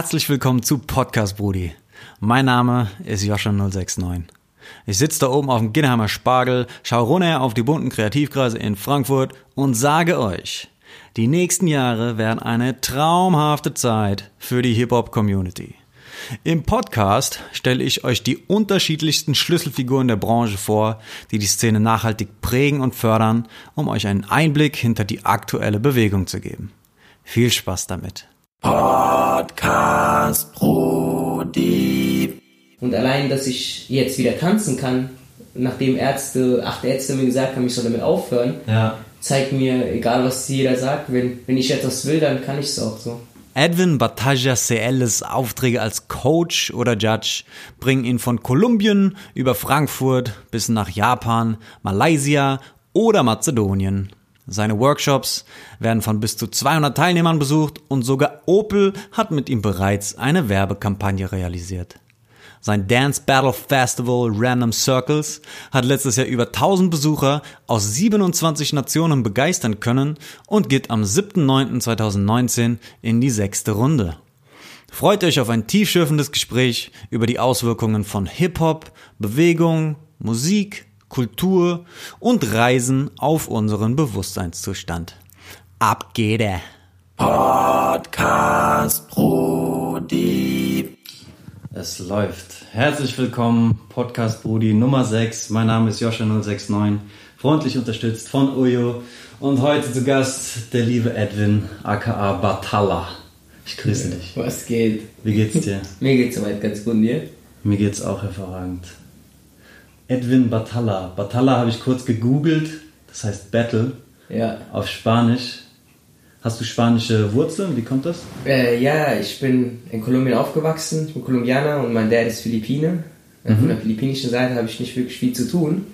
Herzlich willkommen zu Podcast Brudi. Mein Name ist Joscha069. Ich sitze da oben auf dem Ginnheimer Spargel, schaue runter auf die bunten Kreativkreise in Frankfurt und sage euch, die nächsten Jahre werden eine traumhafte Zeit für die Hip-Hop-Community. Im Podcast stelle ich euch die unterschiedlichsten Schlüsselfiguren der Branche vor, die die Szene nachhaltig prägen und fördern, um euch einen Einblick hinter die aktuelle Bewegung zu geben. Viel Spaß damit. Podcast Brudi. Und allein, dass ich jetzt wieder tanzen kann, nachdem Ärzte, acht Ärzte mir gesagt haben, ich soll damit aufhören, Ja. zeigt mir, egal was jeder sagt, wenn, wenn ich etwas will, dann kann ich es auch so. Edwin Bataja CLs Aufträge als Coach oder Judge bringen ihn von Kolumbien über Frankfurt bis nach Japan, Malaysia oder Mazedonien. Seine Workshops werden von bis zu 200 Teilnehmern besucht und sogar Opel hat mit ihm bereits eine Werbekampagne realisiert. Sein Dance Battle Festival Random Circles hat letztes Jahr über 1000 Besucher aus 27 Nationen begeistern können und geht am 7.9.2019 in die sechste Runde. Freut euch auf ein tiefschürfendes Gespräch über die Auswirkungen von Hip-Hop, Bewegung, Musik, Kultur und Reisen auf unseren Bewusstseinszustand. Ab geht er! Podcast Brudi. Es läuft. Herzlich willkommen, Podcast Brudi Nummer 6. Mein Name ist Joscha069, freundlich unterstützt von Ujo. Und heute zu Gast der liebe Edwin, aka Batalla. Ich grüße dich. Was geht? Wie geht's dir? Mir geht's soweit ganz gut, dir? Mir geht's auch hervorragend. Edwin Batalla. Batalla habe ich kurz gegoogelt, das heißt Battle Ja. auf Spanisch. Hast du spanische Wurzeln? Wie kommt das? Äh, ja, ich bin in Kolumbien aufgewachsen, ich bin Kolumbianer und mein Dad ist Philippine. Äh, Von der philippinischen Seite habe ich nicht wirklich viel zu tun.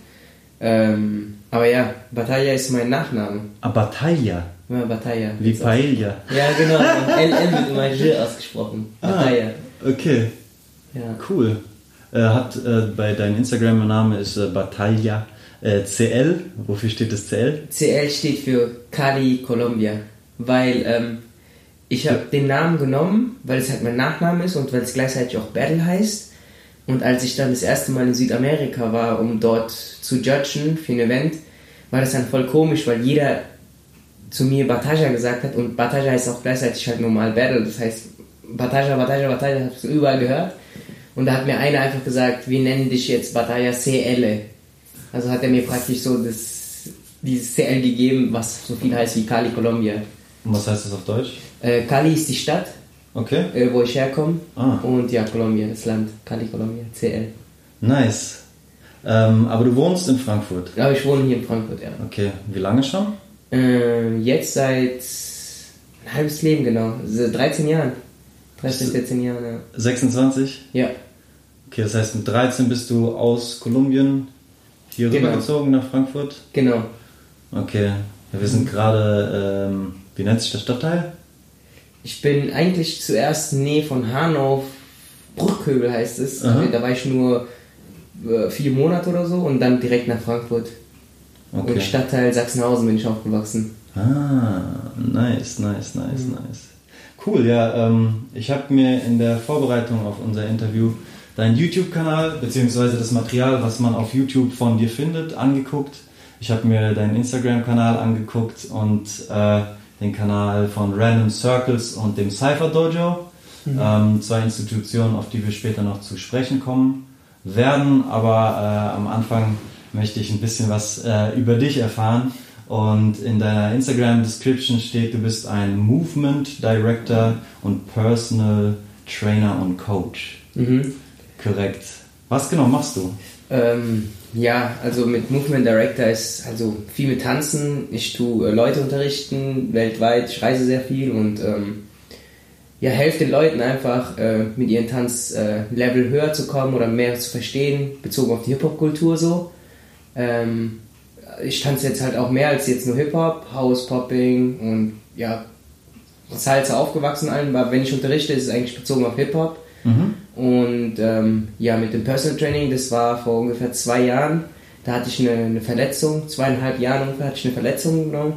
Ähm, aber ja, Batalla ist mein Nachname. Ah, Batalla. Ja, Batalla. Wie Paella. Ja, genau. L, L wird immer J ausgesprochen. Batalla. Okay. Ja. Cool. Äh, hat äh, bei deinem Instagram-Name ist äh, Batalla äh, CL. Wofür steht das CL? CL steht für Cali, Colombia. Weil ähm, ich habe den Namen genommen, weil es halt mein Nachname ist und weil es gleichzeitig auch Battle heißt. Und als ich dann das erste Mal in Südamerika war, um dort zu judgen für ein Event, war das dann voll komisch, weil jeder zu mir Bataja gesagt hat und Bataja heißt auch gleichzeitig halt normal Battle. Das heißt, Bataja, Bataja, Bataja, habe ich überall gehört. Und da hat mir einer einfach gesagt, wir nennen dich jetzt Bataja CL. Also hat er mir praktisch so das, dieses CL gegeben, was so viel heißt wie Cali, Colombia. Und was heißt das auf Deutsch? Äh, Cali ist die Stadt, Okay. äh, wo ich herkomme. Ah. Und ja, Colombia, das Land. Cali, Colombia, CL. Nice. Ähm, aber du wohnst in Frankfurt. Aber ich wohne hier in Frankfurt, ja. Okay. Wie lange schon? Äh, jetzt seit ein halbes Leben, genau. So 13 Jahren. 13, 14 Jahren, ja. 26? Ja, Okay, das heißt mit 13 bist du aus Kolumbien hier Genau. rübergezogen nach Frankfurt? genau. Okay. Ja, wir sind gerade, ähm, wie nennt sich der Stadtteil? Ich bin eigentlich zuerst Nähe von Hanau, Bruchköbel heißt es. Aha. Da war ich nur äh, vier Monate oder so und dann direkt nach Frankfurt. Okay. Und Stadtteil Sachsenhausen bin ich aufgewachsen. Ah, nice, nice, nice, nice. Cool, ja, ähm, ich habe mir in der Vorbereitung auf unser Interview deinen YouTube-Kanal, beziehungsweise das Material, was man auf YouTube von dir findet, angeguckt. Ich habe mir deinen Instagram-Kanal angeguckt und äh, den Kanal von Random Circles und dem Cypher Dojo. Ähm, zwei Institutionen, auf die wir später noch zu sprechen kommen werden. Aber äh, am Anfang möchte ich ein bisschen was äh, über dich erfahren. Und in deiner Instagram-Description steht, du bist ein Movement Director und Personal Trainer und Coach. Mhm. Korrekt. Was genau machst du? Ähm, ja, also mit Movement Director ist also viel mit Tanzen. Ich tue äh, Leute unterrichten weltweit. Ich reise sehr viel und ähm, ja, helfe den Leuten einfach äh, mit ihrem Tanz äh, höher zu kommen oder mehr zu verstehen, bezogen auf die Hip-Hop-Kultur so. Ähm, ich tanze jetzt halt auch mehr als jetzt nur Hip-Hop, House, Popping und ja, Salsa aufgewachsen allen, aber wenn ich unterrichte, ist es eigentlich bezogen auf Hip-Hop. Und ähm, ja, mit dem Personal Training, das war vor ungefähr zwei Jahren. Da hatte ich eine, eine Verletzung, zweieinhalb Jahre ungefähr hatte ich eine Verletzung genommen.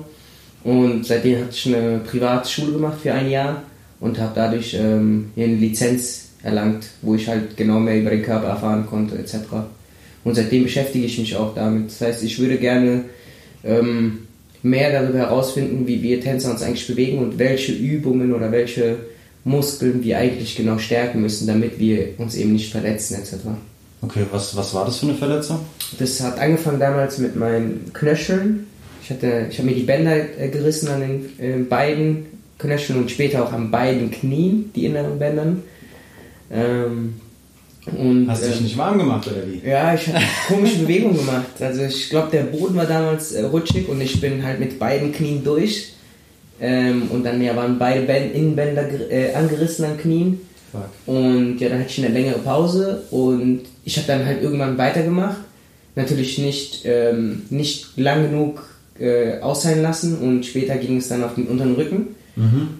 Und seitdem hatte ich eine Privatschule gemacht für ein Jahr. und habe dadurch ähm, eine Lizenz erlangt, wo ich halt genau mehr über den Körper erfahren konnte etc. Und seitdem beschäftige ich mich auch damit. Das heißt, ich würde gerne ähm, mehr darüber herausfinden, wie wir Tänzer uns eigentlich bewegen und welche Übungen oder welche Muskeln wir eigentlich genau stärken müssen, damit wir uns eben nicht verletzen etc. Okay, was, was war das für eine Verletzung? Das hat angefangen damals mit meinen Knöcheln. Ich, hatte, ich habe mir die Bänder äh, gerissen an den äh, beiden Knöcheln und später auch an beiden Knien, die inneren Bändern. Ähm, und, Hast du dich ähm, nicht warm gemacht oder wie? ja, ich habe komische Bewegungen gemacht. Also ich glaube, der Boden war damals äh, rutschig und ich bin halt mit beiden Knien durch. Ähm, und dann ja, waren beide Bänd Innenbänder äh, angerissen an Knien. Fuck. Und ja, dann hatte ich eine längere Pause und ich habe dann halt irgendwann weitergemacht. Natürlich nicht, ähm, nicht lang genug äh, ausheilen lassen und später ging es dann auf den unteren Rücken.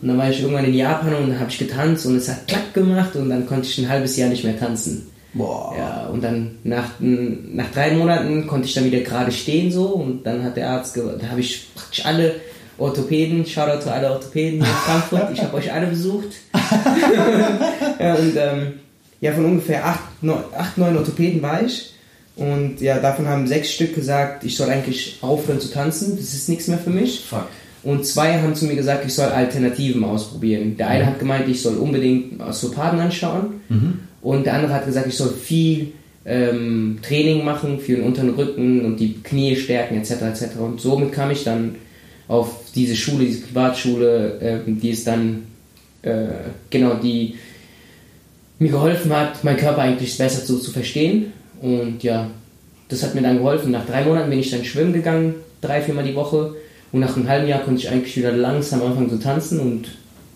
Und dann war ich irgendwann in Japan und dann habe ich getanzt und es hat klack gemacht und dann konnte ich ein halbes Jahr nicht mehr tanzen. Boah. Ja, und dann nach, nach drei Monaten konnte ich dann wieder gerade stehen so und dann hat der Arzt, da habe ich praktisch alle Orthopäden, Shoutout zu alle Orthopäden in Frankfurt, ich habe euch alle besucht. ja, und ähm, ja, von ungefähr acht, neun, acht, neun Orthopäden war ich und ja, davon haben sechs Stück gesagt, ich soll eigentlich aufhören zu tanzen, das ist nichts mehr für mich. Fuck. Und zwei haben zu mir gesagt, ich soll Alternativen ausprobieren. Der eine hat gemeint, ich soll unbedingt Osteopathen anschauen. Und der andere hat gesagt, ich soll viel ähm, Training machen für den unteren Rücken und die Knie stärken etc. etc. Und somit kam ich dann auf diese Schule, diese Privatschule, ähm, die es dann äh, genau die mir geholfen hat, meinen Körper eigentlich besser so zu verstehen. Und ja, das hat mir dann geholfen. Nach drei Monaten bin ich dann schwimmen gegangen, drei, viermal die Woche. Und nach einem halben Jahr konnte ich eigentlich wieder langsam anfangen zu tanzen. Und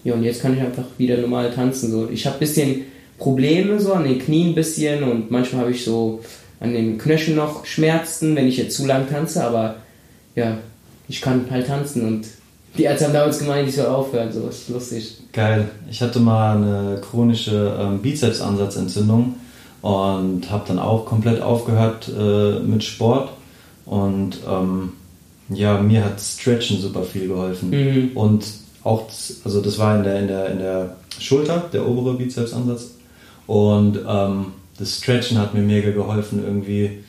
ja, und jetzt kann ich einfach wieder normal tanzen. So. Ich habe ein bisschen Probleme so an den Knien ein bisschen und manchmal habe ich so an den Knöcheln noch Schmerzen, wenn ich jetzt zu lang tanze. Aber ja, ich kann halt tanzen und die Ärzte haben damals gemeint, ich soll aufhören. So ist lustig. Geil. Ich hatte mal eine chronische ähm, Bizepsansatzentzündung und habe dann auch komplett aufgehört äh, mit Sport. Und ähm, ja, mir hat Stretchen super viel geholfen. Mhm. Und auch, also das war in der, in der, in der Schulter, der obere Bizepsansatz. Und ähm, das Stretchen hat mir mega geholfen, irgendwie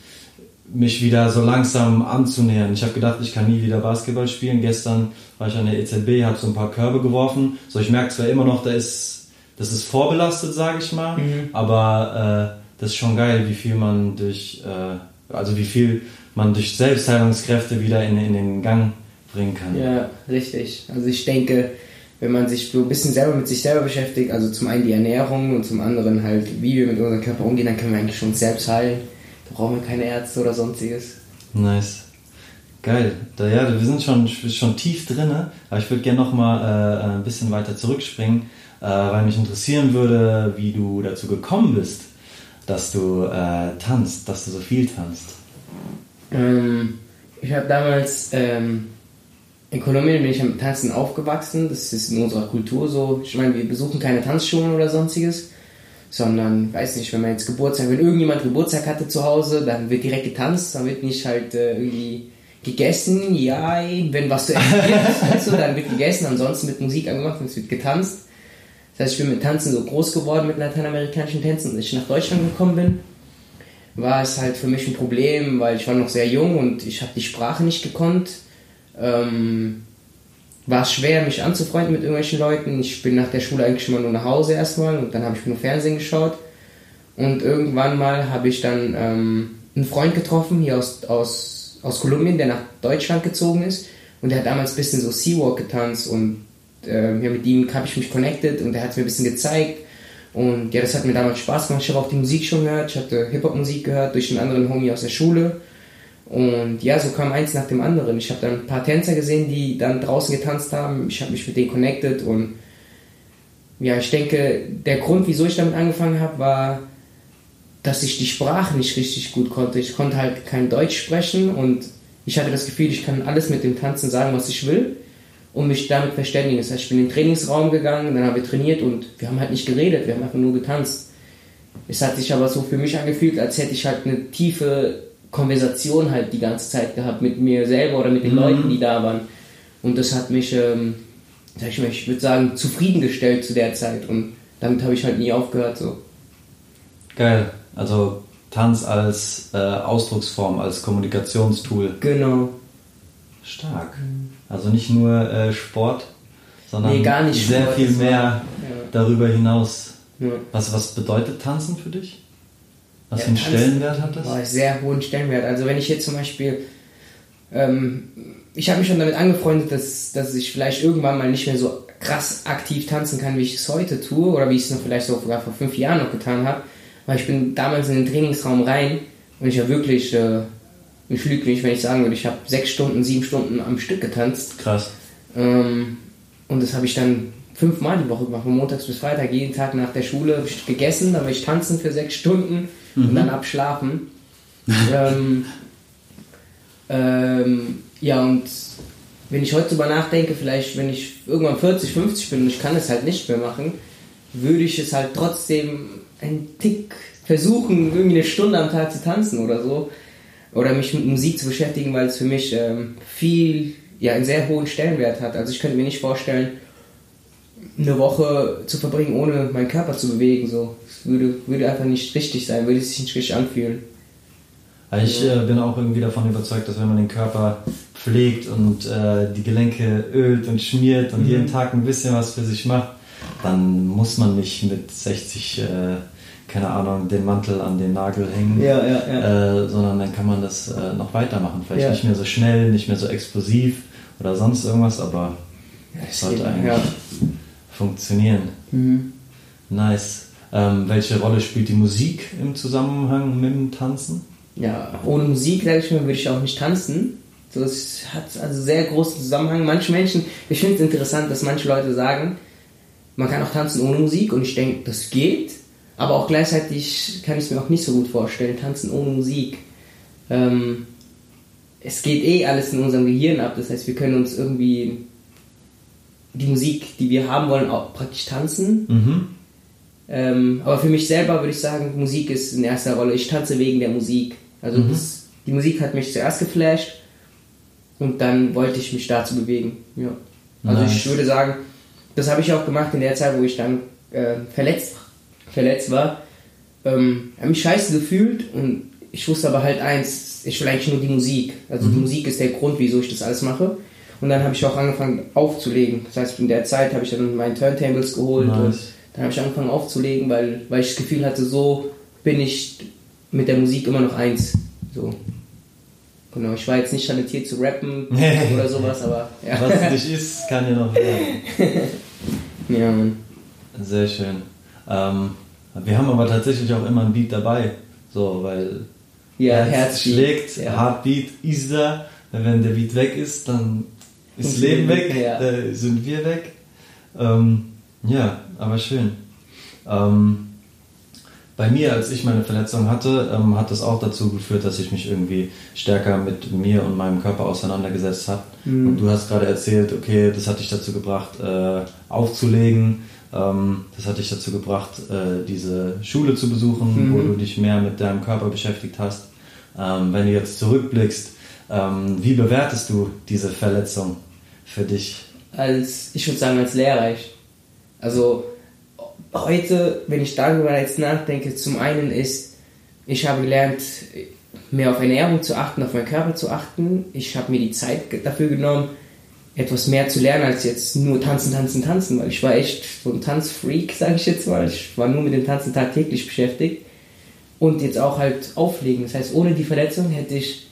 mich wieder so langsam anzunähern. Ich habe gedacht, ich kann nie wieder Basketball spielen. Gestern war ich an der EZB, habe so ein paar Körbe geworfen. So, ich merke zwar immer noch, da ist, das ist vorbelastet, sage ich mal, aber äh, das ist schon geil, wie viel man durch, äh, also wie viel man durch Selbstheilungskräfte wieder in, in den Gang bringen kann. Ja, richtig. Also ich denke, wenn man sich so ein bisschen selber mit sich selber beschäftigt, also zum einen die Ernährung und zum anderen halt, wie wir mit unserem Körper umgehen, dann können wir eigentlich schon selbst heilen. Da brauchen wir keine Ärzte oder sonstiges. Nice. Geil. Da, ja, wir sind schon, schon tief drin, aber ich würde gerne noch mal äh, ein bisschen weiter zurückspringen, äh, weil mich interessieren würde, wie du dazu gekommen bist, dass du äh, tanzt, dass du so viel tanzt. Ähm, ich habe damals ähm, in Kolumbien bin ich am Tanzen aufgewachsen. Das ist in unserer Kultur so. Ich meine, wir besuchen keine Tanzschulen oder sonstiges, sondern, weiß nicht, wenn man jetzt Geburtstag, wenn irgendjemand Geburtstag hatte zu Hause, dann wird direkt getanzt, dann wird nicht halt äh, irgendwie gegessen, ja, wenn was zu essen gibt, du, dann wird gegessen, ansonsten wird Musik angemacht und es wird getanzt. Das heißt, ich bin mit Tanzen so groß geworden, mit lateinamerikanischen Tänzen. Als ich nach Deutschland gekommen bin, war es halt für mich ein Problem, weil ich war noch sehr jung und ich habe die Sprache nicht gekonnt. Ähm, war es schwer, mich anzufreunden mit irgendwelchen Leuten. Ich bin nach der Schule eigentlich immer nur nach Hause erstmal und dann habe ich nur Fernsehen geschaut. Und irgendwann mal habe ich dann ähm, einen Freund getroffen hier aus, aus, aus Kolumbien, der nach Deutschland gezogen ist. Und der hat damals ein bisschen so Seawalk getanzt und äh, ja, mit ihm habe ich mich connected und der hat mir ein bisschen gezeigt. Und ja, das hat mir damals Spaß gemacht. Ich habe auch die Musik schon gehört. Ich hatte Hip-Hop-Musik gehört durch einen anderen Homie aus der Schule. Und ja, so kam eins nach dem anderen. Ich habe dann ein paar Tänzer gesehen, die dann draußen getanzt haben. Ich habe mich mit denen connected und ja, ich denke, der Grund, wieso ich damit angefangen habe, war, dass ich die Sprache nicht richtig gut konnte. Ich konnte halt kein Deutsch sprechen und ich hatte das Gefühl, ich kann alles mit dem Tanzen sagen, was ich will und mich damit verständigen. Das heißt, ich bin in den Trainingsraum gegangen, dann haben wir trainiert und wir haben halt nicht geredet, wir haben einfach nur getanzt. Es hat sich aber so für mich angefühlt, als hätte ich halt eine tiefe Konversation halt die ganze Zeit gehabt mit mir selber oder mit den Leuten, die da waren. Und das hat mich ähm, sag ich mal, ich würde sagen, zufriedengestellt zu der Zeit und damit habe ich halt nie aufgehört so. Geil. Also Tanz als äh, Ausdrucksform, als Kommunikationstool. Genau. Stark. Also nicht nur äh, Sport, sondern Nee, gar nicht sehr Sport, viel mehr Ja. darüber hinaus. Ja. Was, was bedeutet Tanzen für dich? Was für einen Stellenwert hat das? Boah, sehr hohen Stellenwert. Also wenn ich jetzt zum Beispiel, ähm, ich habe mich schon damit angefreundet, dass, dass ich vielleicht irgendwann mal nicht mehr so krass aktiv tanzen kann, wie ich es heute tue oder wie ich es noch vielleicht sogar vor fünf Jahren noch getan habe. Weil ich bin damals in den Trainingsraum rein und ich habe wirklich, äh, ich lüge nicht, wenn ich sagen würde, ich habe sechs Stunden, sieben Stunden am Stück getanzt. Krass. Ähm, und das habe ich dann fünfmal die Woche gemacht, von montags bis Freitag, jeden Tag nach der Schule ich gegessen, dann war ich tanzen für sechs Stunden und dann abschlafen. ähm, ähm, ja, und wenn ich heute drüber nachdenke, vielleicht wenn ich irgendwann 40, 50 bin und ich kann es halt nicht mehr machen, würde ich es halt trotzdem einen Tick versuchen, irgendwie eine Stunde am Tag zu tanzen oder so. Oder mich mit Musik zu beschäftigen, weil es für mich ähm, viel, ja, einen sehr hohen Stellenwert hat. Also ich könnte mir nicht vorstellen, eine Woche zu verbringen, ohne meinen Körper zu bewegen. So. Es würde, würde einfach nicht richtig sein, würde sich nicht richtig anfühlen. Aber Ich äh, bin auch irgendwie davon überzeugt, dass wenn man den Körper pflegt und äh, die Gelenke ölt und schmiert Mhm. und jeden Tag ein bisschen was für sich macht, dann muss man nicht mit 60, äh, keine Ahnung, den Mantel an den Nagel hängen, Ja, ja, Äh, sondern dann kann man das äh, noch weitermachen. Vielleicht Ja. nicht mehr so schnell, nicht mehr so explosiv oder sonst irgendwas, aber es sollte eigentlich Ja. Funktionieren. Mhm. Nice. Ähm, welche Rolle spielt die Musik im Zusammenhang mit dem Tanzen? ja, ohne Musik, sage ich mal, würde ich auch nicht tanzen. So, es hat also sehr großen Zusammenhang. Manche Menschen, ich finde es interessant, dass manche Leute sagen, man kann auch tanzen ohne Musik und ich denke, das geht. Aber auch gleichzeitig kann ich es mir auch nicht so gut vorstellen, tanzen ohne Musik. Ähm, es geht eh alles in unserem Gehirn ab, das heißt, wir können uns irgendwie die Musik, die wir haben wollen, auch praktisch tanzen. Mhm. Ähm, aber für mich selber würde ich sagen, Musik ist in erster Rolle. Ich tanze wegen der Musik. Also Mhm. das, die Musik hat mich zuerst geflasht und dann wollte ich mich dazu bewegen. Ja. Also Nice. ich würde sagen, das habe ich auch gemacht in der Zeit, wo ich dann äh, verletzt, verletzt war. Ähm, habe mich scheiße gefühlt und ich wusste aber halt eins, ich will eigentlich nur die Musik. Also Mhm. die Musik ist der Grund, wieso ich das alles mache. Und dann habe ich auch angefangen aufzulegen. Das heißt, in der Zeit habe ich dann meine Turntables geholt Nice. und dann habe ich angefangen aufzulegen, weil, weil ich das Gefühl hatte, so bin ich mit der Musik immer noch eins. So. Genau, ich war jetzt nicht talentiert zu rappen oder sowas, aber ja. Was dich ist, kann dir noch werden. ja, Mann. Sehr schön. Ähm, wir haben aber tatsächlich auch immer ein Beat dabei. So, weil Ja, Herz Herzbeat. schlägt, Ja. Heartbeat ist da. Wenn der Beat weg ist, dann ist das Leben, weg, ja. äh, sind wir weg. Ähm, ja, aber schön. Ähm, bei mir, als ich meine Verletzung hatte, ähm, hat das auch dazu geführt, dass ich mich irgendwie stärker mit mir und meinem Körper auseinandergesetzt habe. Mhm. Und du hast gerade erzählt, okay, das hat dich dazu gebracht, äh, aufzulegen. Ähm, das hat dich dazu gebracht, äh, diese Schule zu besuchen, Mhm. wo du dich mehr mit deinem Körper beschäftigt hast. Ähm, wenn du jetzt zurückblickst, ähm, wie bewertest du diese Verletzung für dich? als, ich würde sagen, als lehrreich. Also heute, wenn ich darüber jetzt nachdenke, zum einen ist, ich habe gelernt, mehr auf Ernährung zu achten, auf meinen Körper zu achten. Ich habe mir die Zeit dafür genommen, etwas mehr zu lernen als jetzt nur tanzen, tanzen, tanzen, weil ich war echt so ein Tanzfreak, sage ich jetzt mal. Ich war nur mit dem Tanzen tagtäglich beschäftigt und jetzt auch halt auflegen. Das heißt, ohne die Verletzung hätte ich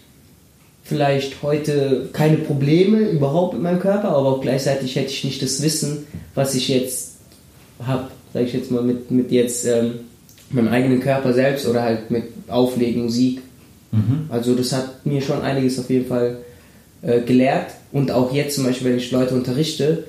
vielleicht heute keine Probleme überhaupt mit meinem Körper, aber auch gleichzeitig hätte ich nicht das Wissen, was ich jetzt habe, sage ich jetzt mal mit, mit jetzt ähm, meinem eigenen Körper selbst oder halt mit Auflegen, Musik. Mhm. Also das hat mir schon einiges auf jeden Fall äh, gelehrt und auch jetzt zum Beispiel, wenn ich Leute unterrichte,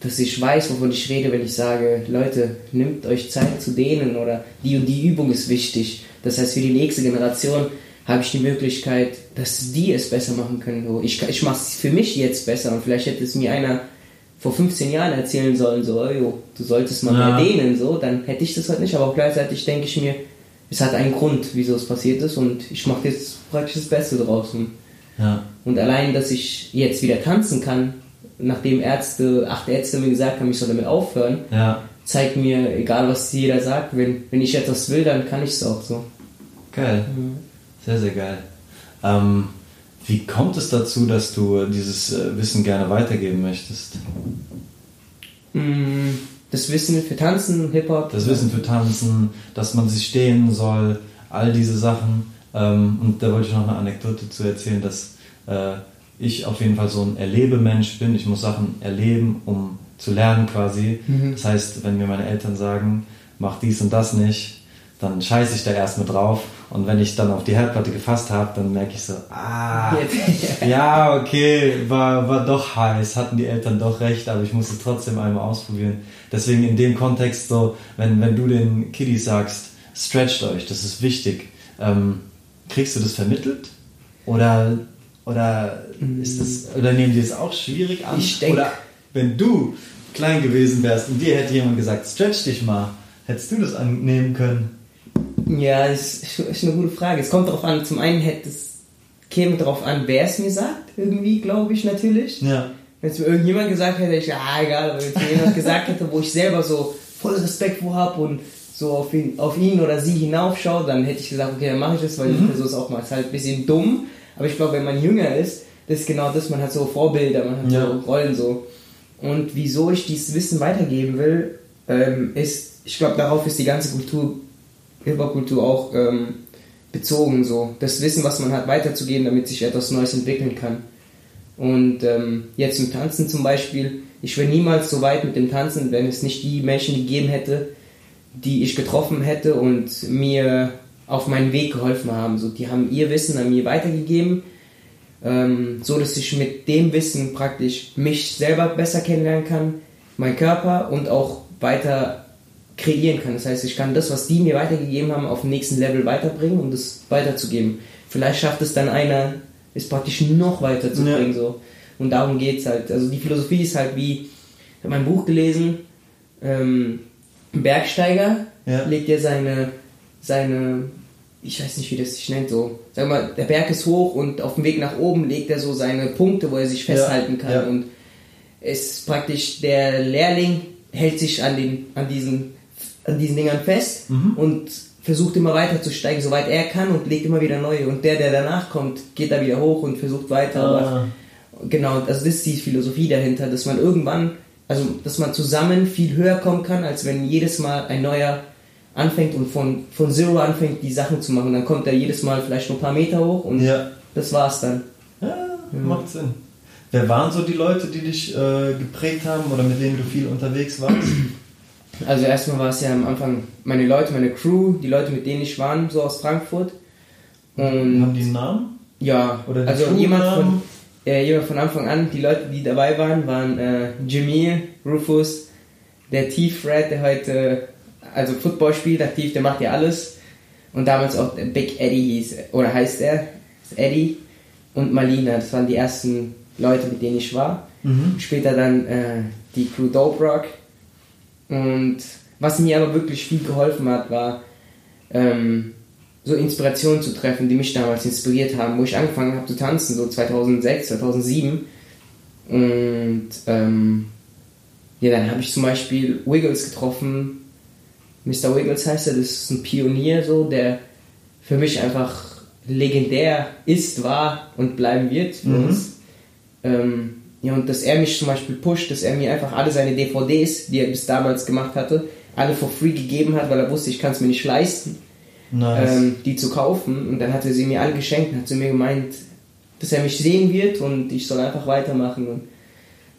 dass ich weiß, wovon ich rede, wenn ich sage, Leute, nimmt euch Zeit zu dehnen oder die und die Übung ist wichtig. Das heißt, für die nächste Generation habe ich die Möglichkeit, dass die es besser machen können. So, Ich, ich mache es für mich jetzt besser und vielleicht hätte es mir einer vor 15 Jahren erzählen sollen, so, oh, jo, du solltest mal Ja. mehr dehnen, so, dann hätte ich das halt nicht, aber auch gleichzeitig denke ich mir, es hat einen Grund, wieso es passiert ist und ich mache jetzt praktisch das Beste draus. Und, Ja. und allein, dass ich jetzt wieder tanzen kann, nachdem Ärzte, acht Ärzte mir gesagt haben, ich soll damit aufhören, Ja, zeigt mir, egal was jeder sagt, wenn, wenn ich etwas will, dann kann ich es auch so. geil. Sehr, sehr geil. Ähm, wie kommt es dazu, dass du dieses äh, Wissen gerne weitergeben möchtest? Mm, Das Wissen für Tanzen, Hip-Hop. Das Wissen für Tanzen, dass man sich stehen soll, all diese Sachen. Ähm, und da wollte ich noch eine Anekdote zu erzählen, dass äh, ich auf jeden Fall so ein Erlebemensch bin. Ich muss Sachen erleben, um zu lernen quasi. Das heißt, wenn mir meine Eltern sagen, mach dies und das nicht, dann scheiße ich da erstmal drauf. Und wenn ich dann auf die Herdplatte gefasst habe, dann merke ich so, ah, ja, okay, war, war doch heiß, hatten die Eltern doch recht, aber ich musste trotzdem einmal ausprobieren. Deswegen in dem Kontext so, wenn, wenn du den Kiddies sagst, stretcht euch, das ist wichtig, ähm, kriegst du das vermittelt? Oder, oder ist das, oder nehmen die es auch schwierig an? Ich denk- oder wenn du klein gewesen wärst und dir hätte jemand gesagt, stretch dich mal, hättest du das annehmen können? Ja, das ist ist eine gute Frage. Es kommt darauf an, zum einen hätte es, käme darauf an, wer es mir sagt, irgendwie, glaube ich natürlich. Ja. Wenn es mir irgendjemand gesagt hätte, ich, ah, egal, aber wenn es mir jemand gesagt hätte, wo ich selber so voll Respekt vor habe und so auf ihn, auf ihn oder sie hinaufschaue, dann hätte ich gesagt, okay, dann mache ich das, weil die Person ist auch mal ist halt ein bisschen dumm. Aber ich glaube, wenn man jünger ist, das ist genau das, man hat so Vorbilder, man hat Ja. so Rollen so. Und wieso ich dieses Wissen weitergeben will, ähm, ist, ich glaube, darauf ist die ganze Kultur, Hip-Hop-Kultur auch ähm, bezogen, so. Das Wissen, was man hat, weiterzugeben, damit sich etwas Neues entwickeln kann. Und ähm, jetzt im Tanzen zum Beispiel, ich wäre niemals so weit mit dem Tanzen, wenn es nicht die Menschen gegeben hätte, die ich getroffen hätte und mir auf meinen Weg geholfen haben. So, die haben ihr Wissen an mir weitergegeben, ähm, so dass ich mit dem Wissen praktisch mich selber besser kennenlernen kann, meinen Körper und auch weiter kreieren kann. Das heißt, ich kann das, was die mir weitergegeben haben, auf den nächsten Level weiterbringen und das weiterzugeben. Vielleicht schafft es dann einer, es praktisch noch weiterzubringen. Ja. So. Und darum geht es halt. Also die Philosophie ist halt wie, ich habe mein Buch gelesen, ähm, ein Bergsteiger Ja. legt ja seine, seine, ich weiß nicht, wie das sich nennt, so, sag mal, der Berg ist hoch und auf dem Weg nach oben legt er so seine Punkte, wo er sich festhalten kann. ja. Und es ist praktisch, der Lehrling hält sich an, den, an, diesen, an diesen Dingern fest und versucht immer weiter zu steigen, soweit er kann und legt immer wieder neue. Und der, der danach kommt, geht da wieder hoch und versucht weiter. Ah. Aber Genau, also das ist die Philosophie dahinter, dass man irgendwann, also dass man zusammen viel höher kommen kann, als wenn jedes Mal ein neuer anfängt und von, von Zero anfängt, die Sachen zu machen. Dann kommt er jedes Mal vielleicht nur ein paar Meter hoch und Ja. das war's dann. Ja, macht Sinn. Wer waren so die Leute, die dich äh, geprägt haben oder mit denen du viel unterwegs warst? Also erstmal war es ja am Anfang meine Leute, meine Crew, die Leute, mit denen ich war, so aus Frankfurt. Und Haben die einen Namen? Ja, Oder also jemand von, äh, jemand von Anfang an, die Leute, die dabei waren, waren äh, Jamil, Rufus, der T-Fred, der heute also Football spielt, aktiv, der macht ja alles. Und damals auch der Big Eddie hieß, oder heißt er, Eddie und Malina, das waren die ersten Leute, mit denen ich war. Später dann äh, die Crew Dope Rock. Und was mir aber wirklich viel geholfen hat, war ähm, so Inspirationen zu treffen, die mich damals inspiriert haben, wo ich angefangen habe zu tanzen, so 2006, 2007. Und ähm, ja, dann habe ich zum Beispiel Wiggles getroffen. Mr. Wiggles heißt er, das ist ein Pionier, so, der für mich einfach legendär ist, war und bleiben wird für uns. Ähm, ja, und dass er mich zum Beispiel pusht, dass er mir einfach alle seine DVDs, die er bis damals gemacht hatte, alle for free gegeben hat, weil er wusste, ich kann es mir nicht leisten Nice. ähm, die zu kaufen. Und dann hat er sie mir alle geschenkt und hat zu mir gemeint, dass er mich sehen wird und ich soll einfach weitermachen. Und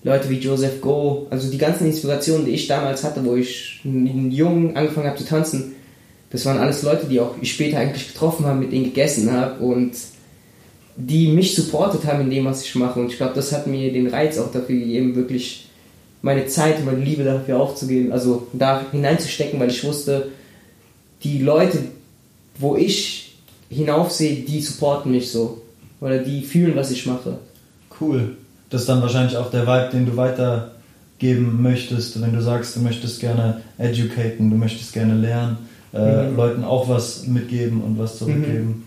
Leute wie Joseph Go, also die ganzen Inspirationen, die ich damals hatte, wo ich n- jung angefangen habe zu tanzen, das waren alles Leute, die auch ich später eigentlich getroffen habe, mit denen gegessen habe und die mich supportet haben in dem, was ich mache. Und ich glaube, das hat mir den Reiz auch dafür gegeben, wirklich meine Zeit und meine Liebe dafür aufzugeben, also da hineinzustecken, weil ich wusste, die Leute, wo ich hinaufsehe, die supporten mich so. Oder die fühlen, was ich mache. Cool. Das ist dann wahrscheinlich auch der Vibe, den du weitergeben möchtest, wenn du sagst, du möchtest gerne educaten, du möchtest gerne lernen, äh, Mhm. Leuten auch was mitgeben und was zurückgeben.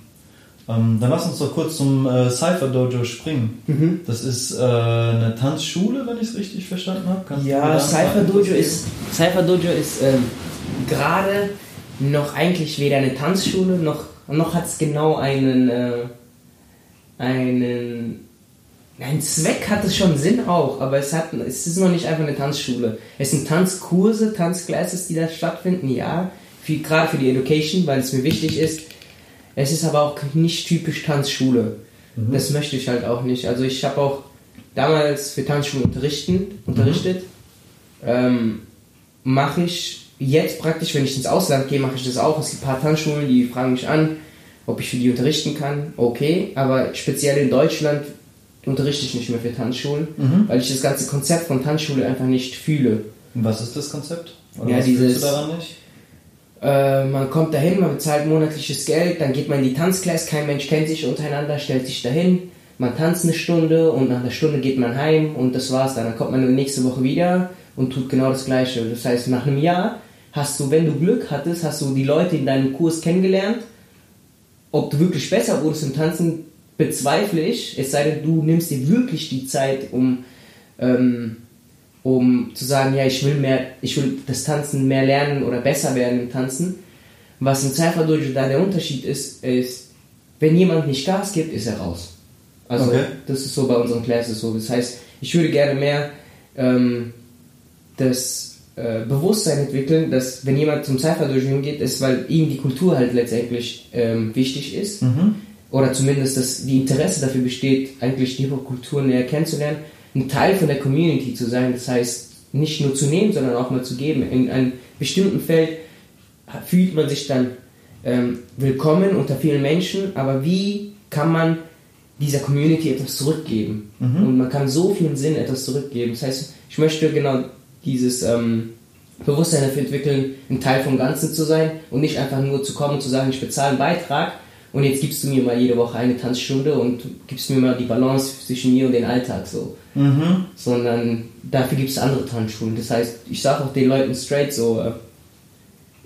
Ähm, dann lass uns doch kurz zum äh, Cypher Dojo springen. Mhm. Das ist äh, eine Tanzschule, wenn ich es richtig verstanden habe. Ja, Cypher Dojo ist, Cypher Dojo ist ähm, gerade noch eigentlich weder eine Tanzschule, noch, noch hat es genau einen, äh, einen, ein Zweck hat es schon Sinn auch, aber es, hat, es ist noch nicht einfach eine Tanzschule. Es sind Tanzkurse, Tanzclasses, die da stattfinden, ja, gerade für die Education, weil es mir wichtig ist. Es ist aber auch nicht typisch Tanzschule. Das möchte ich halt auch nicht. Also ich habe auch damals für Tanzschulen unterrichten, unterrichtet. Ähm, mache ich jetzt praktisch, wenn ich ins Ausland gehe, mache ich das auch. Es gibt ein paar Tanzschulen, die fragen mich an, ob ich für die unterrichten kann. Okay, aber speziell in Deutschland unterrichte ich nicht mehr für Tanzschulen, weil ich das ganze Konzept von Tanzschule einfach nicht fühle. Und Was ist das Konzept? Oder Ja, was dieses- du daran nicht? Äh, man kommt dahin, man bezahlt monatliches Geld, dann geht man in die Tanzklasse, kein Mensch kennt sich untereinander, stellt sich dahin, man tanzt eine Stunde und nach einer Stunde geht man heim und das war's dann. Dann kommt man nächste Woche wieder und tut genau das Gleiche. Das heißt, nach einem Jahr hast du, wenn du Glück hattest, hast du die Leute in deinem Kurs kennengelernt. Ob du wirklich besser wurdest im Tanzen, bezweifle ich, es sei denn, du nimmst dir wirklich die Zeit, um ähm, um zu sagen, ja, ich will mehr, ich will das Tanzen mehr lernen oder besser werden im Tanzen. Was im Cypher Dojo da der Unterschied ist, ist, wenn jemand nicht Gas gibt, ist er raus. Also Okay. das ist so bei unseren Classes so. Das heißt, ich würde gerne mehr ähm, das äh, Bewusstsein entwickeln, dass wenn jemand zum Cypher Dojo hingeht, ist, weil ihm die Kultur halt letztendlich ähm, wichtig ist Mhm. oder zumindest dass die Interesse dafür besteht, eigentlich die Hip-Hop-Kultur näher kennenzulernen, ein Teil von der Community zu sein. Das heißt, nicht nur zu nehmen, sondern auch mal zu geben. In einem bestimmten Feld fühlt man sich dann ähm, willkommen unter vielen Menschen, aber wie kann man dieser Community etwas zurückgeben? Und man kann so viel Sinn etwas zurückgeben. Das heißt, ich möchte genau dieses ähm, Bewusstsein dafür entwickeln, ein Teil vom Ganzen zu sein und nicht einfach nur zu kommen und zu sagen, ich bezahle einen Beitrag und jetzt gibst du mir mal jede Woche eine Tanzstunde und gibst mir mal die Balance zwischen mir und den Alltag so. Mhm. Sondern dafür gibt es andere Tanzschulen. Das heißt, ich sage auch den Leuten straight so, äh,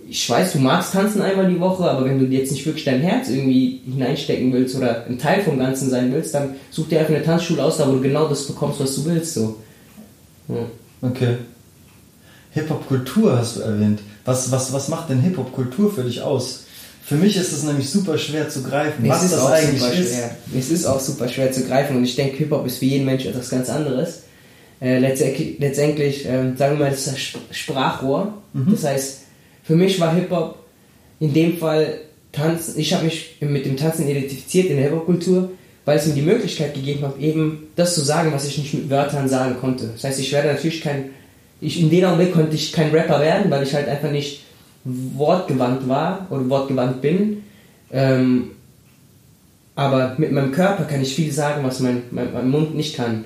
ich weiß, du magst tanzen einmal die Woche, aber wenn du jetzt nicht wirklich dein Herz irgendwie hineinstecken willst oder ein Teil vom Ganzen sein willst, dann such dir einfach eine Tanzschule aus, da wo du genau das bekommst, was du willst. So. Ja. Okay. Hip-Hop-Kultur hast du erwähnt. Was, was, was macht denn Hip-Hop-Kultur für dich aus? Für mich ist es nämlich super schwer zu greifen, was das auch eigentlich super ist. Schwer. Es ist auch super schwer zu greifen und ich denke, Hip-Hop ist für jeden Mensch etwas ganz anderes. Äh, letztendlich, letztendlich ähm, sagen wir mal, das ist das Sp- Sprachrohr. Mhm. Das heißt, für mich war Hip-Hop in dem Fall Tanzen. Ich habe mich mit dem Tanzen identifiziert in der Hip-Hop-Kultur, weil es mir die Möglichkeit gegeben hat, eben das zu sagen, was ich nicht mit Wörtern sagen konnte. Das heißt, ich werde natürlich kein, ich, in dem Augenblick konnte ich kein Rapper werden, weil ich halt einfach nicht wortgewandt war oder wortgewandt bin. Ähm, aber mit meinem Körper kann ich viel sagen, was mein, mein, mein Mund nicht kann.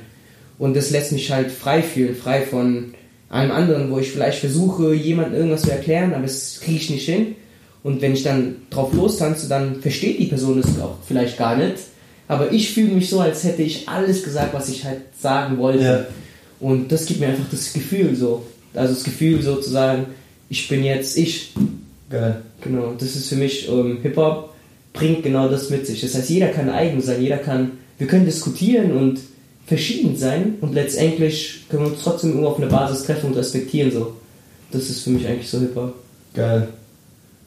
Und das lässt mich halt frei fühlen, frei von allem anderen, wo ich vielleicht versuche, jemandem irgendwas zu erklären, aber es kriege ich nicht hin. Und wenn ich dann drauf lostanze, dann versteht die Person das auch vielleicht gar nicht. Aber ich fühle mich so, als hätte ich alles gesagt, was ich halt sagen wollte. Ja. Und das gibt mir einfach das Gefühl so. Also das Gefühl sozusagen, ich bin jetzt ich. Geil. Genau, das ist für mich, ähm, Hip-Hop bringt genau das mit sich. Das heißt, jeder kann eigen sein, jeder kann, wir können diskutieren und verschieden sein und letztendlich können wir uns trotzdem irgendwo auf eine Basis treffen und respektieren so. Das ist für mich eigentlich so Hip-Hop. Geil.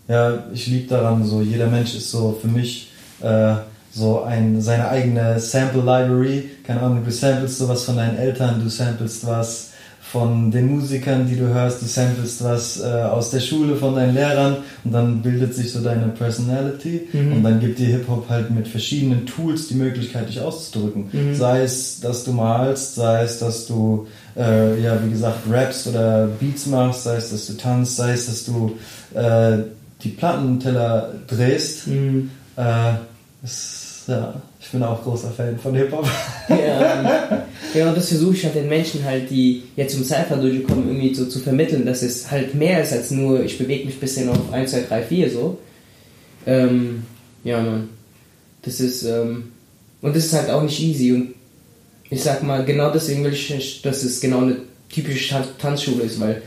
Ja, ich liebe daran, so jeder Mensch ist so für mich äh, so ein, seine eigene Sample Library. Keine Ahnung, du samplest sowas von deinen Eltern, du samplest was von den Musikern, die du hörst, du samplest was äh, aus der Schule von deinen Lehrern und dann bildet sich so deine Personality Mhm. und dann gibt dir Hip-Hop halt mit verschiedenen Tools die Möglichkeit, dich auszudrücken. Mhm. Sei es, dass du malst, sei es, dass du, äh, ja, wie gesagt, rappst oder Beats machst, sei es, dass du tanzt, sei es, dass du äh, die Plattenteller drehst. Mhm. Äh, das, ja, ich bin auch großer Fan von Hip-Hop. Ja, genau, das versuche ich halt den Menschen halt, die jetzt zum Cypher durchkommen, irgendwie so zu vermitteln, dass es halt mehr ist als nur, ich bewege mich ein bisschen auf 1, 2, 3, 4 so. Ähm, ja, Mann. Das ist, ähm, und das ist halt auch nicht easy und ich sag mal, genau deswegen will ich, dass es genau eine typische Tan Tanzschule ist, weil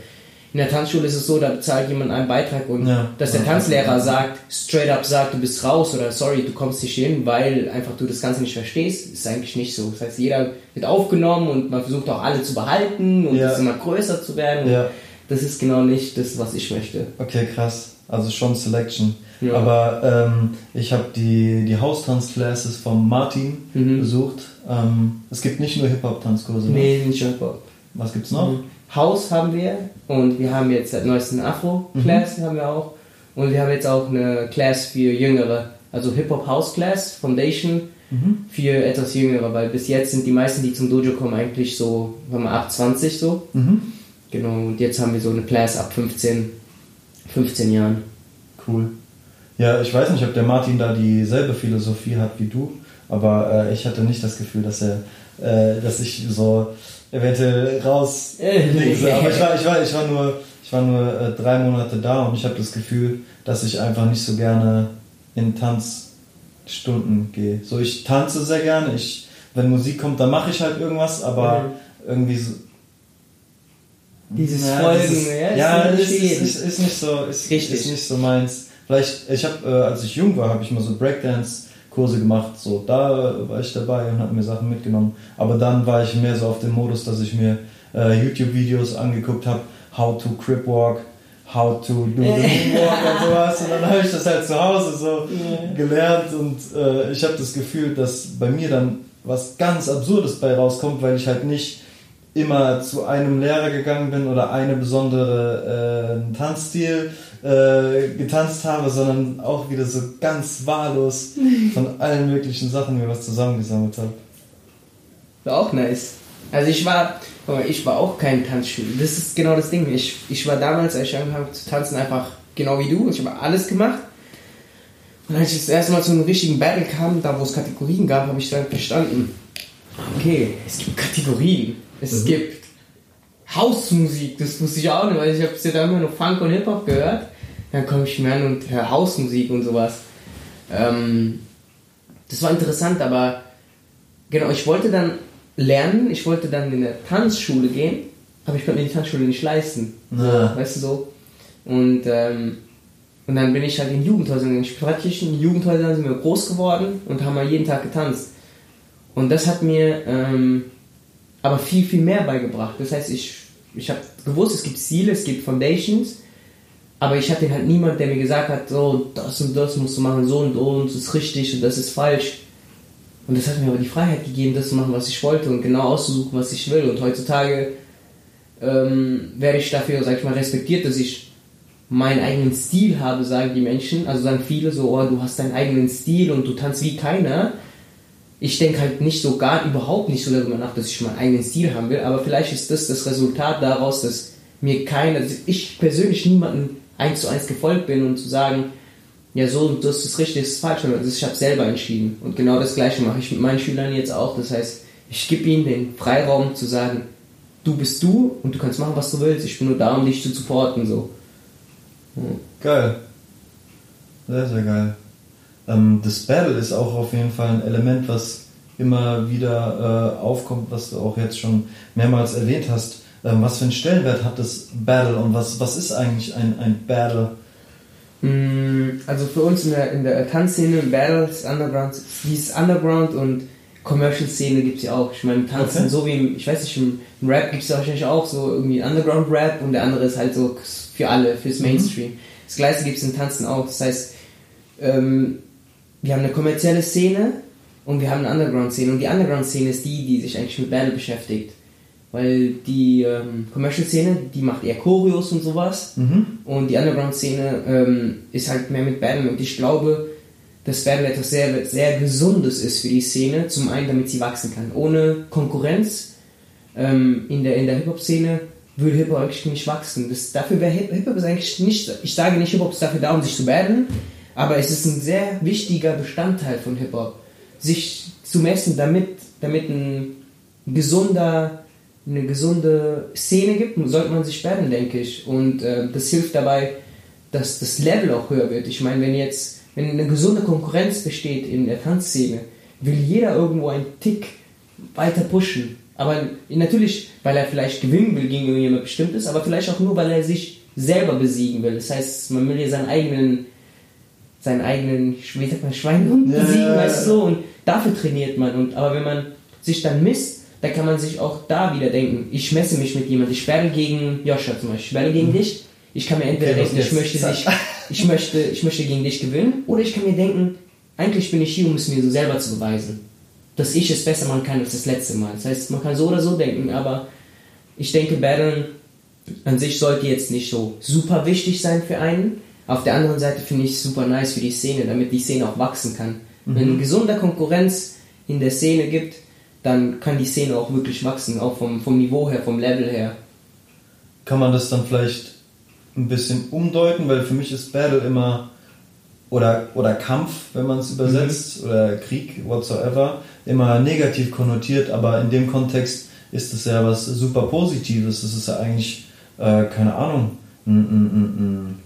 In der Tanzschule ist es so, da zahlt jemand einen Beitrag und Ja. dass der. Tanzlehrer sagt, straight up sagt, du bist raus oder sorry, du kommst nicht hin, weil einfach du das Ganze nicht verstehst, ist eigentlich nicht so. Das heißt, jeder wird aufgenommen und man versucht auch alle zu behalten und Ja. es immer größer zu werden. Ja. Das ist genau nicht das, was ich möchte. Okay, krass. Also schon Selection. Ja. Aber ähm, ich habe die, die Haustanzclasses von Martin Mhm. besucht. Ähm, es gibt nicht nur Hip-Hop-Tanzkurse. ne? Nee, nicht Hip-Hop. Was gibt's noch? Haus haben wir und wir haben jetzt seit neuestem Afro-Class haben wir auch. Und wir haben jetzt auch eine Class für Jüngere, also Hip-Hop-House-Class, Foundation für etwas Jüngere, weil bis jetzt sind die meisten, die zum Dojo kommen, eigentlich so, sagen wir mal, ab 20 so. Mhm. Genau, und jetzt haben wir so eine Class ab 15, 15 Jahren. Cool. Ja, ich weiß nicht, ob der Martin da dieselbe Philosophie hat wie du, aber äh, ich hatte nicht das Gefühl, dass er, äh, dass ich so eventuell raus. Aber ich war, ich war, ich war nur, ich war nur äh, drei Monate da und ich habe das Gefühl, dass ich einfach nicht so gerne in Tanzstunden gehe. So, ich tanze sehr gerne. Ich, wenn Musik kommt, dann mache ich halt irgendwas, aber Mhm. irgendwie so. Dieses Ja, Folgen, dieses- ja, ist ja, ist, ist, ist, ist nicht so, ist, Richtig. ist nicht so meins. Vielleicht, ich habe, äh, als ich jung war, habe ich mal so Breakdance-Kurse gemacht. So, da war ich dabei und habe mir Sachen mitgenommen. Aber dann war ich mehr so auf dem Modus, dass ich mir äh, YouTube-Videos angeguckt habe, how to crip walk, how to do the moonwalk und sowas. Und dann habe ich das halt zu Hause so gelernt und äh, ich habe das Gefühl, dass bei mir dann was ganz Absurdes bei rauskommt, weil ich halt nicht immer zu einem Lehrer gegangen bin oder eine besondere äh, Tanzstil äh, getanzt habe, sondern auch wieder so ganz wahllos von allen möglichen Sachen mir was zusammengesammelt habe. War auch nice. Also ich war, ich war auch kein Tanzschule. Das ist genau das Ding. Ich, ich war damals, als ich angefangen habe zu tanzen, einfach genau wie du. Ich habe alles gemacht. Und als ich das erste Mal zu einem richtigen Battle kam, da wo es Kategorien gab, habe ich dann verstanden, okay, es gibt Kategorien. Es gibt Hausmusik, das wusste ich auch nicht, weil ich habe ja da immer nur Funk und Hip-Hop gehört. Dann komme ich mir an und höre Hausmusik und sowas. Ähm, das war interessant, aber genau, ich wollte dann lernen, ich wollte dann in eine Tanzschule gehen, aber ich konnte mir die Tanzschule nicht leisten. Na. Weißt du so? Und, ähm, und dann bin ich halt in Jugendhäusern, in sprattlichen Jugendhäusern sind wir groß geworden und haben mal jeden Tag getanzt. Und das hat mir ähm, aber viel, viel mehr beigebracht. Das heißt, ich, ich habe gewusst, es gibt Ziele, es gibt Foundations, aber ich hatte halt niemand, der mir gesagt hat, so, das und das musst du machen, so und so und das ist richtig und das ist falsch. Und das hat mir aber die Freiheit gegeben, das zu machen, was ich wollte und genau auszusuchen, was ich will. Und heutzutage ähm, werde ich dafür, sag ich mal, respektiert, dass ich meinen eigenen Stil habe, sagen die Menschen. Also sagen viele so, oh, du hast deinen eigenen Stil und du tanzt wie keiner. Ich denke halt nicht so gar, überhaupt nicht so darüber nach, dass ich meinen eigenen Stil haben will, aber vielleicht ist das das Resultat daraus, dass mir keiner, dass ich persönlich niemandem eins zu eins gefolgt bin und zu sagen, ja so und das ist richtig, das ist falsch, sondern ich habe selber entschieden. Und genau das gleiche mache ich mit meinen Schülern jetzt auch. Das heißt, ich gebe ihnen den Freiraum zu sagen, du bist du und du kannst machen, was du willst. Ich bin nur da, um dich zu supporten. So. Geil. Sehr, sehr geil. Ähm, das Battle ist auch auf jeden Fall ein Element, was immer wieder äh, aufkommt, was du auch jetzt schon mehrmals erwähnt hast. Ähm, was für einen Stellenwert hat das Battle und was, was ist eigentlich ein, ein Battle? Mm, Also für uns in der, in der Tanzszene, Battles, Underground, dieses Underground und Commercial-Szene gibt es ja auch. Ich meine, Tanzen, Okay. so wie im, ich weiß nicht, im, im Rap gibt es ja wahrscheinlich auch so irgendwie Underground-Rap und der andere ist halt so für alle, fürs Mainstream. Das gleiche gibt es im Tanzen auch. Das heißt, ähm, wir haben eine kommerzielle Szene und wir haben eine Underground-Szene. Und die Underground-Szene ist die, die sich eigentlich mit Battle beschäftigt. Weil die ähm, Commercial-Szene, die macht eher Choreos und sowas. Und die Underground-Szene ähm, ist halt mehr mit Battle. Und ich glaube, dass Battle etwas sehr, sehr Gesundes ist für die Szene. Zum einen, damit sie wachsen kann. Ohne Konkurrenz ähm, in der, in der Hip-Hop-Szene würde Hip-Hop eigentlich nicht wachsen. Das, dafür wäre Hip- Hip-Hop ist eigentlich nicht, ich sage nicht, Hip-Hop ist dafür da, um sich zu battlen, aber es ist ein sehr wichtiger Bestandteil von Hip-Hop. Sich zu messen, damit, damit ein gesunder, eine gesunde Szene gibt, sollte man sich battlen, denke ich. Und äh, das hilft dabei, dass das Level auch höher wird. Ich meine, wenn jetzt, wenn eine gesunde Konkurrenz besteht in der Tanzszene, will jeder irgendwo einen Tick weiter pushen. Aber natürlich, weil er vielleicht gewinnen will gegen irgendjemand bestimmtes, aber vielleicht auch nur, weil er sich selber besiegen will. Das heißt, man will ja seinen eigenen, seinen eigenen, wie sagt man, Schweinehund besiegen, ja, ja. weißt du so, und dafür trainiert man. Und, aber wenn man sich dann misst, dann kann man sich auch da wieder denken, ich messe mich mit jemandem, ich battle gegen Joscha zum Beispiel, ich battle gegen dich, ich kann mir entweder Mhm. Okay, denken, ich möchte, dich, ich, möchte, ich möchte gegen dich gewinnen, oder ich kann mir denken, eigentlich bin ich hier, um es mir so selber zu beweisen, dass ich es besser machen kann als das letzte Mal. Das heißt, man kann so oder so denken, aber ich denke, Battlen an sich sollte jetzt nicht so super wichtig sein für einen. Auf der anderen Seite finde ich es super nice für die Szene, damit die Szene auch wachsen kann. Wenn gesunder Konkurrenz in der Szene gibt, dann kann die Szene auch wirklich wachsen, auch vom, vom Niveau her, vom Level her. Kann man das dann vielleicht ein bisschen umdeuten, weil für mich ist Battle immer oder, oder Kampf, wenn man es übersetzt, oder Krieg, whatsoever, immer negativ konnotiert, aber in dem Kontext ist es ja was super Positives. Das ist ja eigentlich, äh, keine Ahnung, n, n,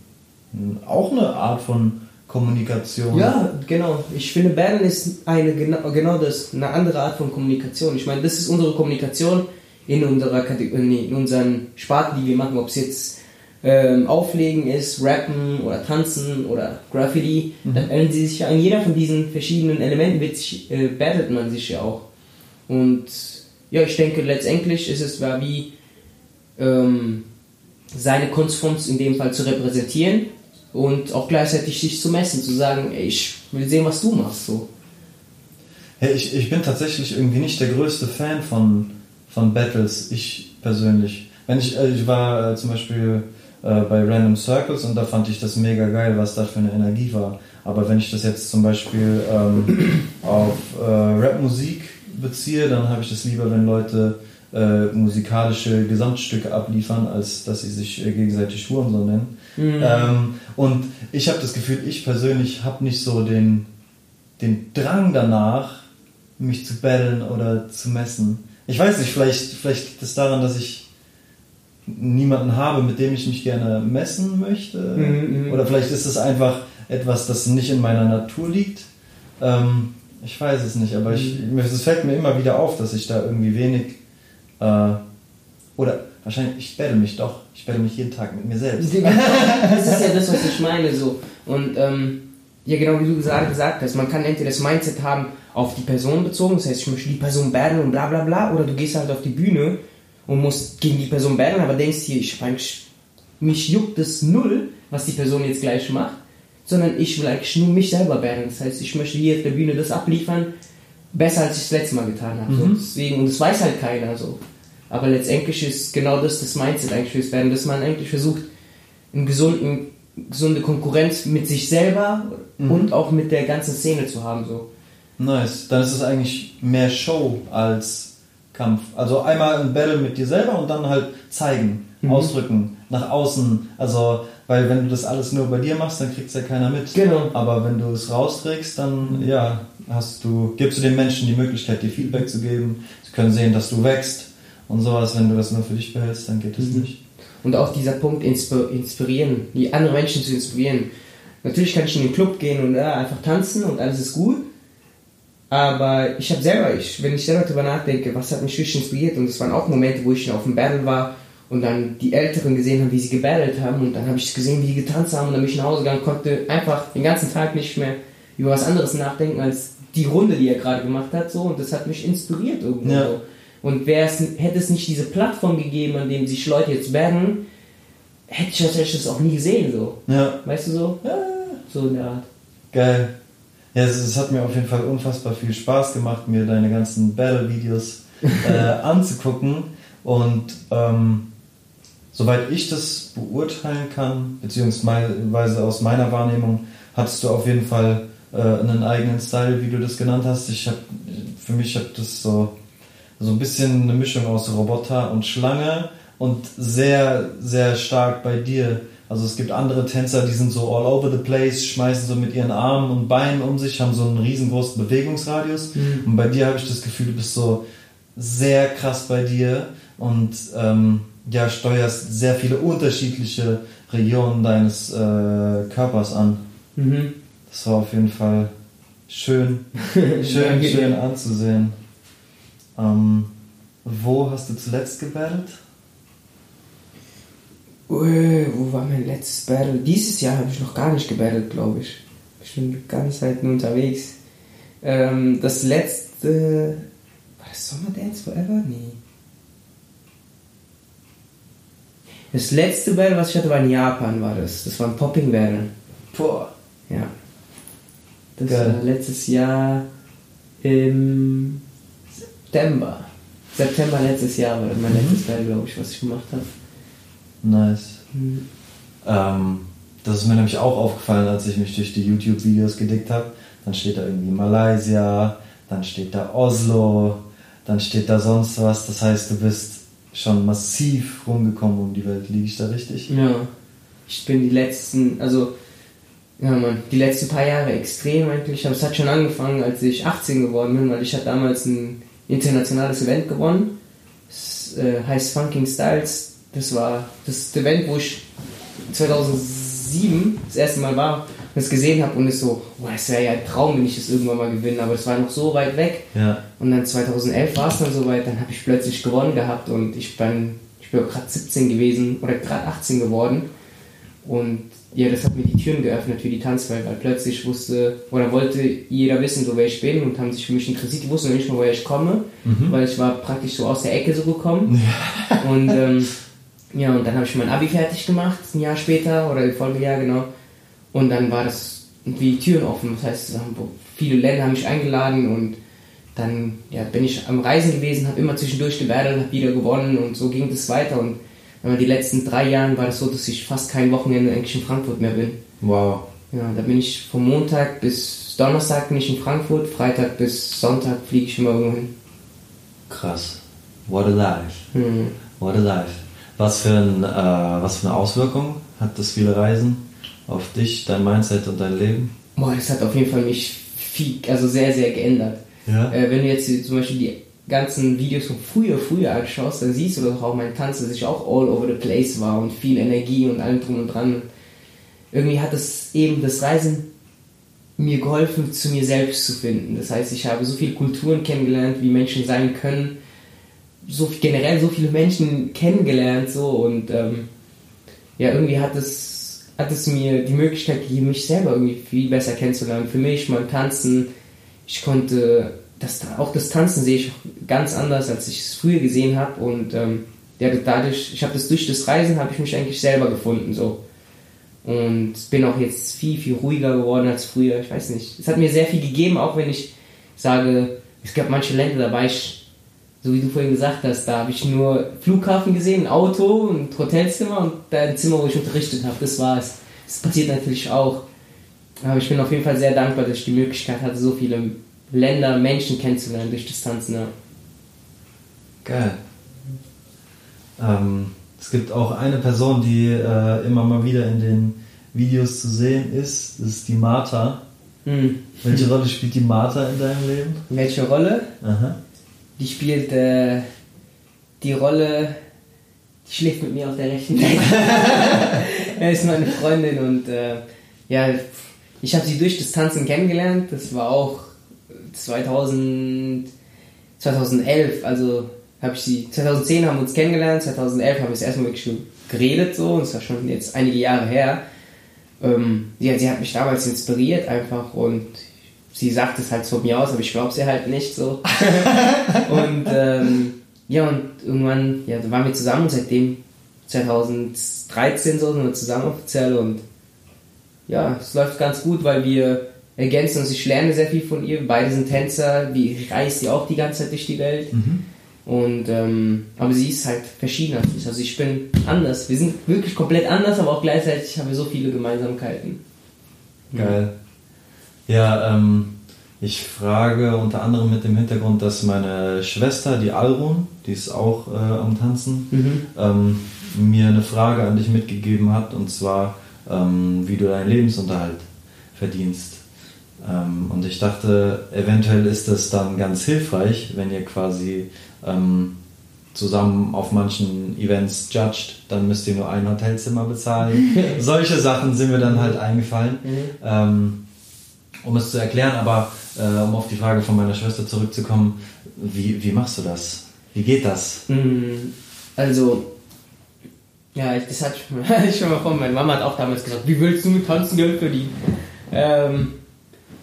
n, auch eine Art von Kommunikation. Ja, genau. Ich finde, Battlen ist eine genau, genau das, eine andere Art von Kommunikation. Ich meine, das ist unsere Kommunikation in unserer Kategorie, in unseren Sparten, die wir machen, ob es jetzt ähm, Auflegen ist, Rappen oder Tanzen oder Graffiti, dann ändern sie sich ja an jeder von diesen verschiedenen Elementen wird sich, äh, battlet man sich ja auch. Und ja, ich denke, letztendlich ist es war wie ähm, seine Kunstform in dem Fall zu repräsentieren und auch gleichzeitig sich zu messen, zu sagen, ey, ich will sehen, was du machst. So. Hey, ich, ich bin tatsächlich irgendwie nicht der größte Fan von, von Battles, ich persönlich. Wenn ich, äh, ich war äh, zum Beispiel äh, bei Random Circles und da fand ich das mega geil, was da für eine Energie war. Aber wenn ich das jetzt zum Beispiel ähm, auf äh, Rapmusik beziehe, dann habe ich das lieber, wenn Leute äh, musikalische Gesamtstücke abliefern, als dass sie sich äh, gegenseitig Hurensohn nennen. Ähm, und ich habe das Gefühl, ich persönlich habe nicht so den, den Drang danach, mich zu battlen oder zu messen. Ich weiß nicht, vielleicht, vielleicht liegt es daran, dass ich niemanden habe, mit dem ich mich gerne messen möchte. Mhm, mhm. Oder vielleicht ist es einfach etwas, das nicht in meiner Natur liegt. Ähm, ich weiß es nicht, aber ich, Mhm. es fällt mir immer wieder auf, dass ich da irgendwie wenig. Äh, oder wahrscheinlich, ich battle mich doch. Ich battle mich jeden Tag mit mir selbst. das ist ja das, was ich meine. So. Und ähm, ja, genau wie du gesagt, gesagt hast, man kann entweder das Mindset haben, auf die Person bezogen, das heißt, ich möchte die Person battlen und bla bla bla, oder du gehst halt auf die Bühne und musst gegen die Person battlen, aber denkst hier, ich, eigentlich, mich juckt es null, was die Person jetzt gleich macht, sondern ich will eigentlich nur mich selber battlen. Das heißt, ich möchte hier auf der Bühne das abliefern, besser als ich es letztes Mal getan habe. So. Deswegen, und das weiß halt keiner so. Aber letztendlich ist genau das das Mindset eigentlich fürs Battlen, dass man eigentlich versucht, einen gesunden, gesunde Konkurrenz mit sich selber und auch mit der ganzen Szene zu haben. So. Nice. Dann ist es eigentlich mehr Show als Kampf. Also einmal ein Battle mit dir selber und dann halt zeigen, ausdrücken, nach außen. Also, weil wenn du das alles nur bei dir machst, dann kriegt es ja keiner mit. Genau. Aber wenn du es rausträgst, dann ja, hast du, gibst du den Menschen die Möglichkeit, dir Feedback zu geben. Sie können sehen, dass du wächst und sowas. Wenn du das nur für dich behältst, dann geht es nicht. Und auch dieser Punkt, insp- inspirieren, die anderen Menschen zu inspirieren. Natürlich kann ich in den Club gehen und ja, einfach tanzen und alles ist gut. Aber ich habe selber, ich, wenn ich selber darüber nachdenke, was hat mich wirklich inspiriert, und es waren auch Momente, wo ich auf dem Battle war und dann die Älteren gesehen haben, wie sie gebattelt haben, und dann habe ich gesehen, wie die getanzt haben, und dann bin ich nach Hause gegangen, konnte einfach den ganzen Tag nicht mehr über was anderes nachdenken als die Runde, die er gerade gemacht hat, so, und das hat mich inspiriert irgendwo. Ja. So. Und hätte es nicht diese Plattform gegeben, an dem sich Leute jetzt battlen, hätte ich wahrscheinlich das auch nie gesehen, so. Ja, Weißt du so? So in der Art. geil. Ja, es, hat mir auf jeden Fall unfassbar viel Spaß gemacht, mir deine ganzen Battle-Videos äh, anzugucken. Und ähm, soweit ich das beurteilen kann, beziehungsweise aus meiner Wahrnehmung, hattest du auf jeden Fall äh, einen eigenen Style, wie du das genannt hast. Ich hab, für mich hat das so, so ein bisschen eine Mischung aus Roboter und Schlange und sehr, sehr stark bei dir. Also es gibt andere Tänzer, die sind so all over the place, schmeißen so mit ihren Armen und Beinen um sich, haben so einen riesengroßen Bewegungsradius. Und bei dir habe ich das Gefühl, du bist so sehr krass bei dir und ähm, ja, steuerst sehr viele unterschiedliche Regionen deines äh, Körpers an. Mhm. Das war auf jeden Fall schön, schön, schön anzusehen. Ähm, Wo hast du zuletzt gebattelt? Ui, wo war mein letztes Battle? Dieses Jahr habe ich noch gar nicht gebattelt, glaube ich. Ich bin die ganze Zeit nur unterwegs. Ähm, das letzte. War das Summer Dance Forever? Nee. Das letzte Battle, was ich hatte, war in Japan, war das. Das war ein Popping Battle. Boah. Ja. Das Geil. war letztes Jahr im September. September letztes Jahr war mein letztes Battle, glaube ich, was ich gemacht habe. Nice. Mhm. Ähm, das ist mir nämlich auch aufgefallen, als ich mich durch die YouTube-Videos gedickt habe. Dann steht da irgendwie Malaysia, dann steht da Oslo, dann steht da sonst was. Das heißt, du bist schon massiv rumgekommen um die Welt. Liege ich da richtig? Ja, ich bin die letzten, also, ja man, die letzten paar Jahre extrem eigentlich, aber es hat schon angefangen, als ich 18 geworden bin, weil ich hatte damals ein internationales Event gewonnen. Es äh, heißt Funking Styles. Das war das Event, wo ich 2007 das erste Mal war und es gesehen habe und es so, boah, es wäre ja ein Traum, wenn ich das irgendwann mal gewinne, aber es war noch so weit weg. Ja. Und dann 2011 war es dann soweit, dann habe ich plötzlich gewonnen gehabt und ich bin, ich bin gerade 17 gewesen oder gerade 18 geworden. Und ja, das hat mir die Türen geöffnet für die Tanzwelt, weil plötzlich wusste oder wollte jeder wissen, so wer ich bin und haben sich für mich interessiert. Die wussten noch nicht mal, woher ich komme, weil ich war praktisch so aus der Ecke so gekommen. Und ähm, ja, und dann habe ich mein Abi fertig gemacht, ein Jahr später oder im Folgejahr genau. Und dann war das wie Türen offen. Das heißt, viele Länder haben mich eingeladen und dann ja, bin ich am Reisen gewesen, habe immer zwischendurch gebattelt, habe wieder gewonnen und so ging das weiter. Und aber die letzten drei Jahre war das so, dass ich fast kein Wochenende eigentlich in Frankfurt mehr bin. Wow. Ja, da bin ich vom Montag bis Donnerstag bin ich in Frankfurt, Freitag bis Sonntag fliege ich immer irgendwo hin. Krass. What a life. Hm. What a life. Was für, ein, äh, was für eine Auswirkung hat das viele Reisen auf dich, dein Mindset und dein Leben? Boah, das hat auf jeden Fall mich viel, also sehr, sehr geändert. Ja. Äh, wenn du jetzt zum Beispiel die ganzen Videos von früher, früher anschaust, dann siehst du doch auch mein Tanz, dass ich auch all over the place war und viel Energie und allem drum und dran. Irgendwie hat es eben das Reisen mir geholfen, zu mir selbst zu finden. Das heißt, ich habe so viele Kulturen kennengelernt, wie Menschen sein können, so generell so viele Menschen kennengelernt, so und ähm, ja, irgendwie hat es, hat es mir die Möglichkeit gegeben, mich selber irgendwie viel besser kennenzulernen. Für mich, mein Tanzen, ich konnte das, auch das Tanzen sehe ich ganz anders, als ich es früher gesehen habe und ähm, ja, dadurch, ich habe das durch das Reisen, habe ich mich eigentlich selber gefunden, so. Und bin auch jetzt viel, viel ruhiger geworden als früher. Ich weiß nicht. Es hat mir sehr viel gegeben, auch wenn ich sage, es gab manche Länder, da war ich, so wie du vorhin gesagt hast, da habe ich nur Flughafen gesehen, ein Auto, ein Hotelzimmer und ein Zimmer, wo ich unterrichtet habe. Das war es. Das passiert natürlich auch. Aber ich bin auf jeden Fall sehr dankbar, dass ich die Möglichkeit hatte, so viele Länder, Menschen kennenzulernen durch das Tanzen. Ja. Geil. Ähm, es gibt auch eine Person, die äh, immer mal wieder in den Videos zu sehen ist. Das ist die Martha. Hm. Welche Rolle spielt die Martha in deinem Leben? Welche Rolle? Aha. Die spielt äh, die Rolle, die schläft mit mir auf der rechten Seite. er ist meine Freundin und äh, ja, ich habe sie durch das Tanzen kennengelernt. Das war auch 2000, 2011, also habe ich sie, 2010 haben wir uns kennengelernt, 2011 haben wir es erstmal wirklich so geredet so, und das war schon jetzt einige Jahre her. Ähm, ja, sie hat mich damals inspiriert einfach und sie sagt es halt von mir aus, aber ich glaube sie halt nicht so. und ähm, ja, und irgendwann, ja, da waren wir zusammen und seitdem 2013 so sind wir zusammen offiziell und ja, es läuft ganz gut, weil wir ergänzen uns. Ich lerne sehr viel von ihr. Beide sind Tänzer, die reist sie auch die ganze Zeit durch die Welt. Und ähm, aber sie ist halt verschieden als ich. Also ich bin anders. Wir sind wirklich komplett anders, aber auch gleichzeitig haben wir so viele Gemeinsamkeiten. Geil. Ja, ähm, ich frage unter anderem mit dem Hintergrund, dass meine Schwester, die Alrun, die ist auch äh, am Tanzen, Mhm. ähm, mir eine Frage an dich mitgegeben hat, und zwar, ähm, wie du deinen Lebensunterhalt verdienst. Ähm, und ich dachte, eventuell ist das dann ganz hilfreich, wenn ihr quasi ähm, zusammen auf manchen Events judged, dann müsst ihr nur ein Hotelzimmer bezahlen. Solche Sachen sind mir dann halt eingefallen. Ähm, um es zu erklären, aber äh, um auf die Frage von meiner Schwester zurückzukommen, wie, wie machst du das? Wie geht das? Mm, Also, ja, ich, das hatte ich, schon- mal von. Meine Mama hat auch damals gesagt, wie willst du mit Tanzen Geld verdienen? Ähm,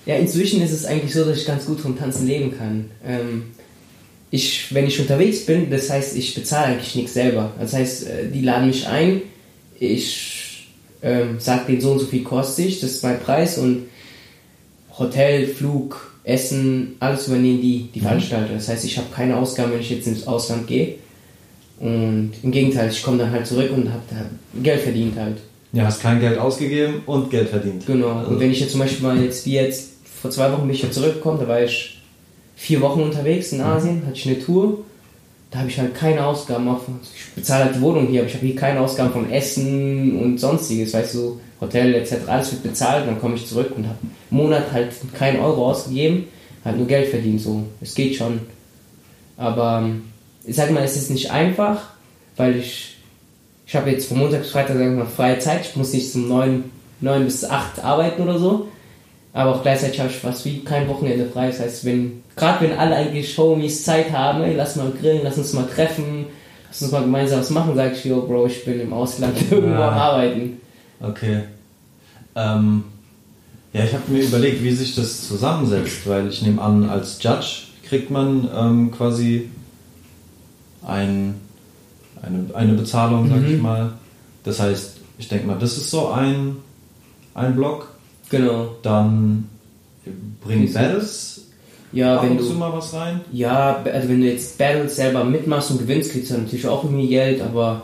ja, inzwischen ist es eigentlich so, dass ich ganz gut vom Tanzen leben kann. Ähm, ich, wenn ich unterwegs bin, das heißt, ich bezahle eigentlich nichts selber. Das heißt, äh, die laden mich ein, ich ähm, sag denen so und so viel kostet ich, das ist mein Preis und Hotel, Flug, Essen, alles übernehmen die, die Veranstalter. Das heißt, ich habe keine Ausgaben, wenn ich jetzt ins Ausland gehe. Und im Gegenteil, ich komme dann halt zurück und habe da Geld verdient halt. Ja, hast kein Geld ausgegeben und Geld verdient. Genau. Also, Und wenn ich jetzt zum Beispiel mal jetzt, wie jetzt, vor zwei Wochen bin ich ja zurückgekommen, da war ich vier Wochen unterwegs in Asien, hatte ich eine Tour. Da habe ich halt keine Ausgaben auf. Ich bezahle halt die Wohnung hier, aber ich habe hier keine Ausgaben von Essen und sonstiges, weißt du, Hotel etc. Alles wird bezahlt dann komme ich zurück und habe einen Monat halt keinen Euro ausgegeben, halt nur Geld verdient, so. Es geht schon. Aber ich sage mal, es ist nicht einfach, weil ich, ich habe jetzt von Montag bis Freitag sag ich mal, freie Zeit. Ich muss nicht zum 9, 9 bis 8 arbeiten oder so. Aber auch gleichzeitig habe ich fast wie kein Wochenende frei. Das heißt, wenn, gerade wenn alle eigentlich Homies Zeit haben, ey, lass mal grillen, lass uns mal treffen, lass uns mal gemeinsam was machen, sage ich, yo, Bro, ich bin im Ausland irgendwo Ja. am Arbeiten. Okay. Ähm, ja, ich habe mir überlegt, wie sich das zusammensetzt, weil ich nehme an, als Judge kriegt man ähm, quasi ein, eine, eine Bezahlung, sag ich Mhm. mal. Das heißt, ich denke mal, das ist so ein, ein Block. Genau. Dann bringt Battles Ja, ab wenn du. mal was rein. Ja, also wenn du jetzt Battles selber mitmachst und gewinnst, kriegst du natürlich auch irgendwie Geld, aber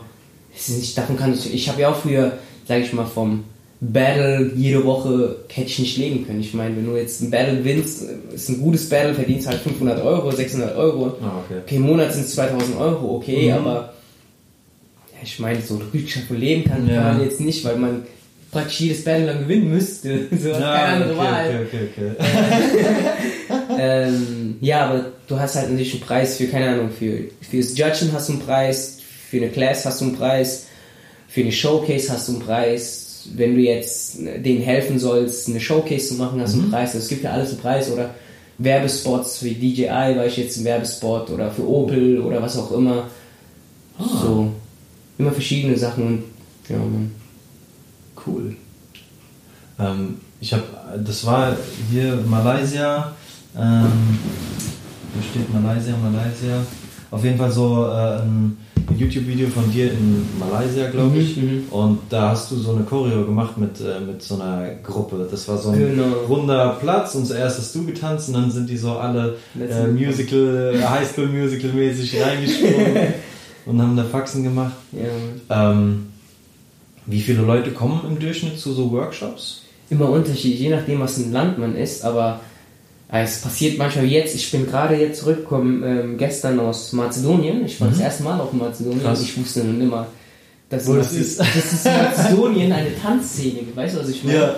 es ist nicht, davon kann ich, ich habe ja auch früher, sage ich mal, vom Battle jede Woche hätte ich nicht leben können. Ich meine, wenn du jetzt ein Battle gewinnst, ist ein gutes Battle, verdienst halt 500 Euro, 600 Euro. Ah, okay. Okay, im Monat sind es 2000 Euro, okay, Mhm. aber ja, ich meine, so richtig davon leben kann, Ja. kann man jetzt nicht, weil man praktisch jedes Battle dann gewinnen müsste. So, hat keine andere Wahl. okay, okay, okay. Ähm, ja, aber du hast halt natürlich einen Preis für, keine Ahnung, für fürs Judgen hast du einen Preis, für eine Class hast du einen Preis, für eine Showcase hast du einen Preis. Wenn du jetzt denen helfen sollst, eine Showcase zu machen, hast du einen Preis. Es gibt ja alles einen Preis oder Werbespots für DJI war ich jetzt im Werbespot oder für Opel oder was auch immer. So, immer verschiedene Sachen und ja, man. Cool. Ähm, ich habe, das war hier Malaysia. Ähm, wo steht Malaysia, Malaysia? Auf jeden Fall so äh, ein YouTube-Video von dir in Malaysia, glaube ich. Mhm, mhm. Und da hast du so eine Choreo gemacht mit, äh, mit so einer Gruppe. Das war so ein Genau. runder Platz und zuerst hast du getanzt und dann sind die so alle äh, Musical, äh, Highschool Musical mäßig reingesprungen und haben da Faxen gemacht. Ja, Ähm, wie viele Leute kommen im Durchschnitt zu so Workshops? immer unterschiedlich, je nachdem, was ein Land man ist, aber äh, es passiert manchmal wie jetzt. Ich bin gerade jetzt zurückgekommen, ähm, gestern aus Mazedonien. Ich war das erste Mal auf Mazedonien Mhm. Krass. und ich wusste nun immer, dass Wo das ist. Das ist Mazedonien eine Tanzszene, weißt du, was ich meine? Ja.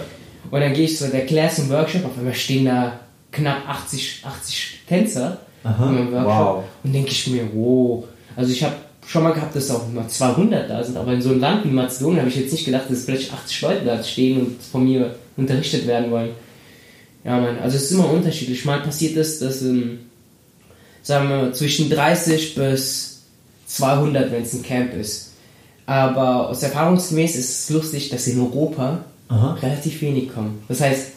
Und dann gehe ich zu der Class im Workshop, auf einmal stehen da knapp 80, 80 Tänzer Aha, in meinem Workshop. wow. Und denke ich mir, wow. Also ich habe schon mal gehabt, dass auch mal 200 da sind, aber in so einem Land wie Mazedonien habe ich jetzt nicht gedacht, dass vielleicht 80 Leute da stehen und von mir unterrichtet werden wollen. Ja, man, also es ist immer unterschiedlich. Mal passiert es, dass, ähm, sagen wir mal, zwischen 30 bis 200, wenn es ein Camp ist. Aber aus erfahrungsgemäß ist es lustig, dass in Europa Aha. relativ wenig kommen. Das heißt,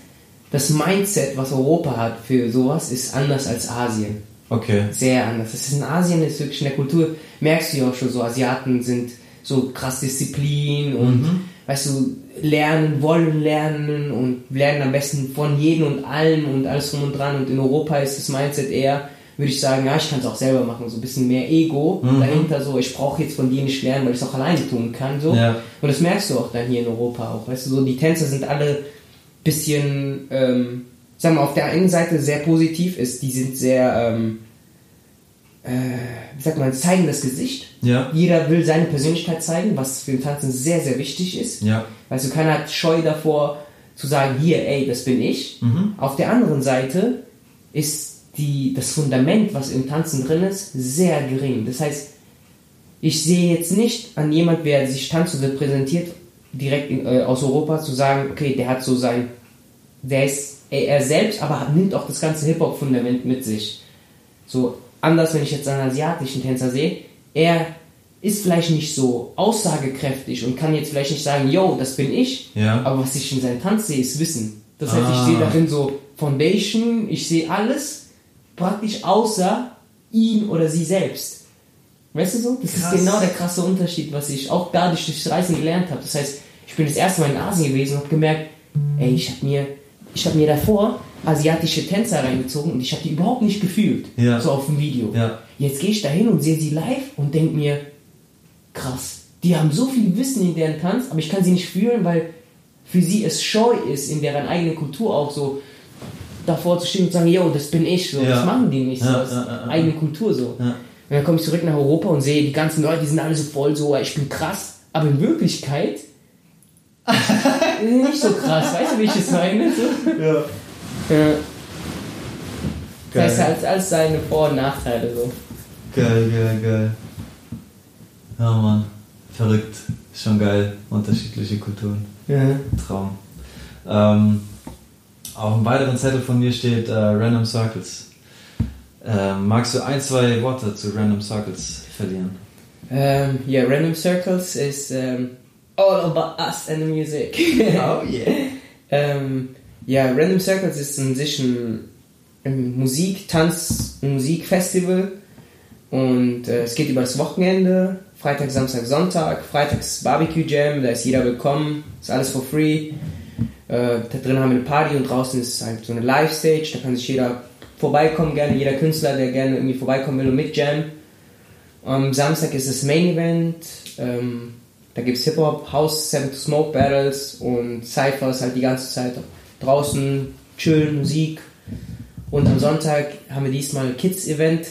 das Mindset, was Europa hat für sowas, ist anders als Asien Okay. sehr anders. Das ist in Asien, ist wirklich in der Kultur, merkst du ja auch schon so, Asiaten sind so krass Disziplin und weißt du, lernen, wollen lernen und lernen am besten von jedem und allem und alles drum und dran. Und in Europa ist das Mindset eher, würde ich sagen, ja, ich kann es auch selber machen, so ein bisschen mehr Ego dahinter, so, ich brauche jetzt von dir nicht lernen, weil ich es auch alleine tun kann, so. Ja. Und das merkst du auch dann hier in Europa auch, weißt du, so, die Tänzer sind alle bisschen, ähm, sagen wir, auf der einen Seite sehr positiv ist, die sind sehr, ähm, äh, wie sagt man, zeigen das Gesicht. Ja. Jeder will seine Persönlichkeit zeigen, was für den Tanzen sehr, sehr wichtig ist. Ja. Weißt du, keiner hat Scheu davor zu sagen, hier, ey, das bin ich. Auf der anderen Seite ist die, das Fundament, was im Tanzen drin ist, sehr gering. Das heißt, ich sehe jetzt nicht an jemand, wer sich Tanzen repräsentiert, direkt in, äh, aus Europa, zu sagen, okay, der hat so sein, der ist er, er selbst, aber nimmt auch das ganze Hip-Hop-Fundament mit sich. So, anders, wenn ich jetzt einen asiatischen Tänzer sehe, er ist vielleicht nicht so aussagekräftig und kann jetzt vielleicht nicht sagen, yo, das bin ich, Ja. aber was ich in seinem Tanz sehe, ist Wissen. Das heißt, Ah. ich sehe darin so Foundation, ich sehe alles praktisch außer ihn oder sie selbst. Weißt du so? Das Krass. ist genau der krasse Unterschied, was ich auch dadurch durchs Reisen gelernt habe. Das heißt, ich bin das erste Mal in Asien gewesen und habe gemerkt, ey, ich habe mir, ich habe mir davor asiatische Tänzer reingezogen und ich habe die überhaupt nicht gefühlt. Ja. So auf dem Video. Ja. Jetzt gehe ich da hin und sehe sie live und denke mir, krass, die haben so viel Wissen in deren Tanz, aber ich kann sie nicht fühlen, weil für sie es scheu ist, in deren eigenen Kultur auch so davor zu stehen und zu sagen, yo, das bin ich, so, Ja. das machen die nicht, so, das ist eigene Kultur so. Und dann komme ich zurück nach Europa und sehe, die ganzen Leute, die sind alle so voll so, ich bin krass, aber in Wirklichkeit nicht so krass, weißt du, wie ich das meine? So. Ja. Ja. Das heißt, Geil. alles, alles seine Vor- und Nachteile so. Geil, geil, geil. Ja, Mann. Verrückt. Schon geil. Unterschiedliche Kulturen. Ja. Traum. Ähm, auf einem weiteren Zettel von mir steht äh, Random Circles. Ähm, magst du ein, zwei Worte zu Random Circles verlieren? Um, yeah, Random Circles is um, all about us and the music. Oh, yeah. ähm, ja, Random Circles ist an sich ein, ein Musik-, Tanz-, und Musikfestival und äh, es geht über das Wochenende. Freitag, Samstag, Sonntag. Freitags Barbecue Jam, da ist jeder willkommen, ist alles for free. Äh, da drin haben wir eine Party und draußen ist halt so eine Live-Stage, da kann sich jeder vorbeikommen, gerne jeder Künstler, der gerne irgendwie vorbeikommen will und mit Jam. Am Samstag ist das Main Event. Ähm, da gibt es Hip-Hop, House, Smoke Battles und Cyphers halt die ganze Zeit draußen, chillen, Musik. Und am Sonntag haben wir diesmal ein Kids-Event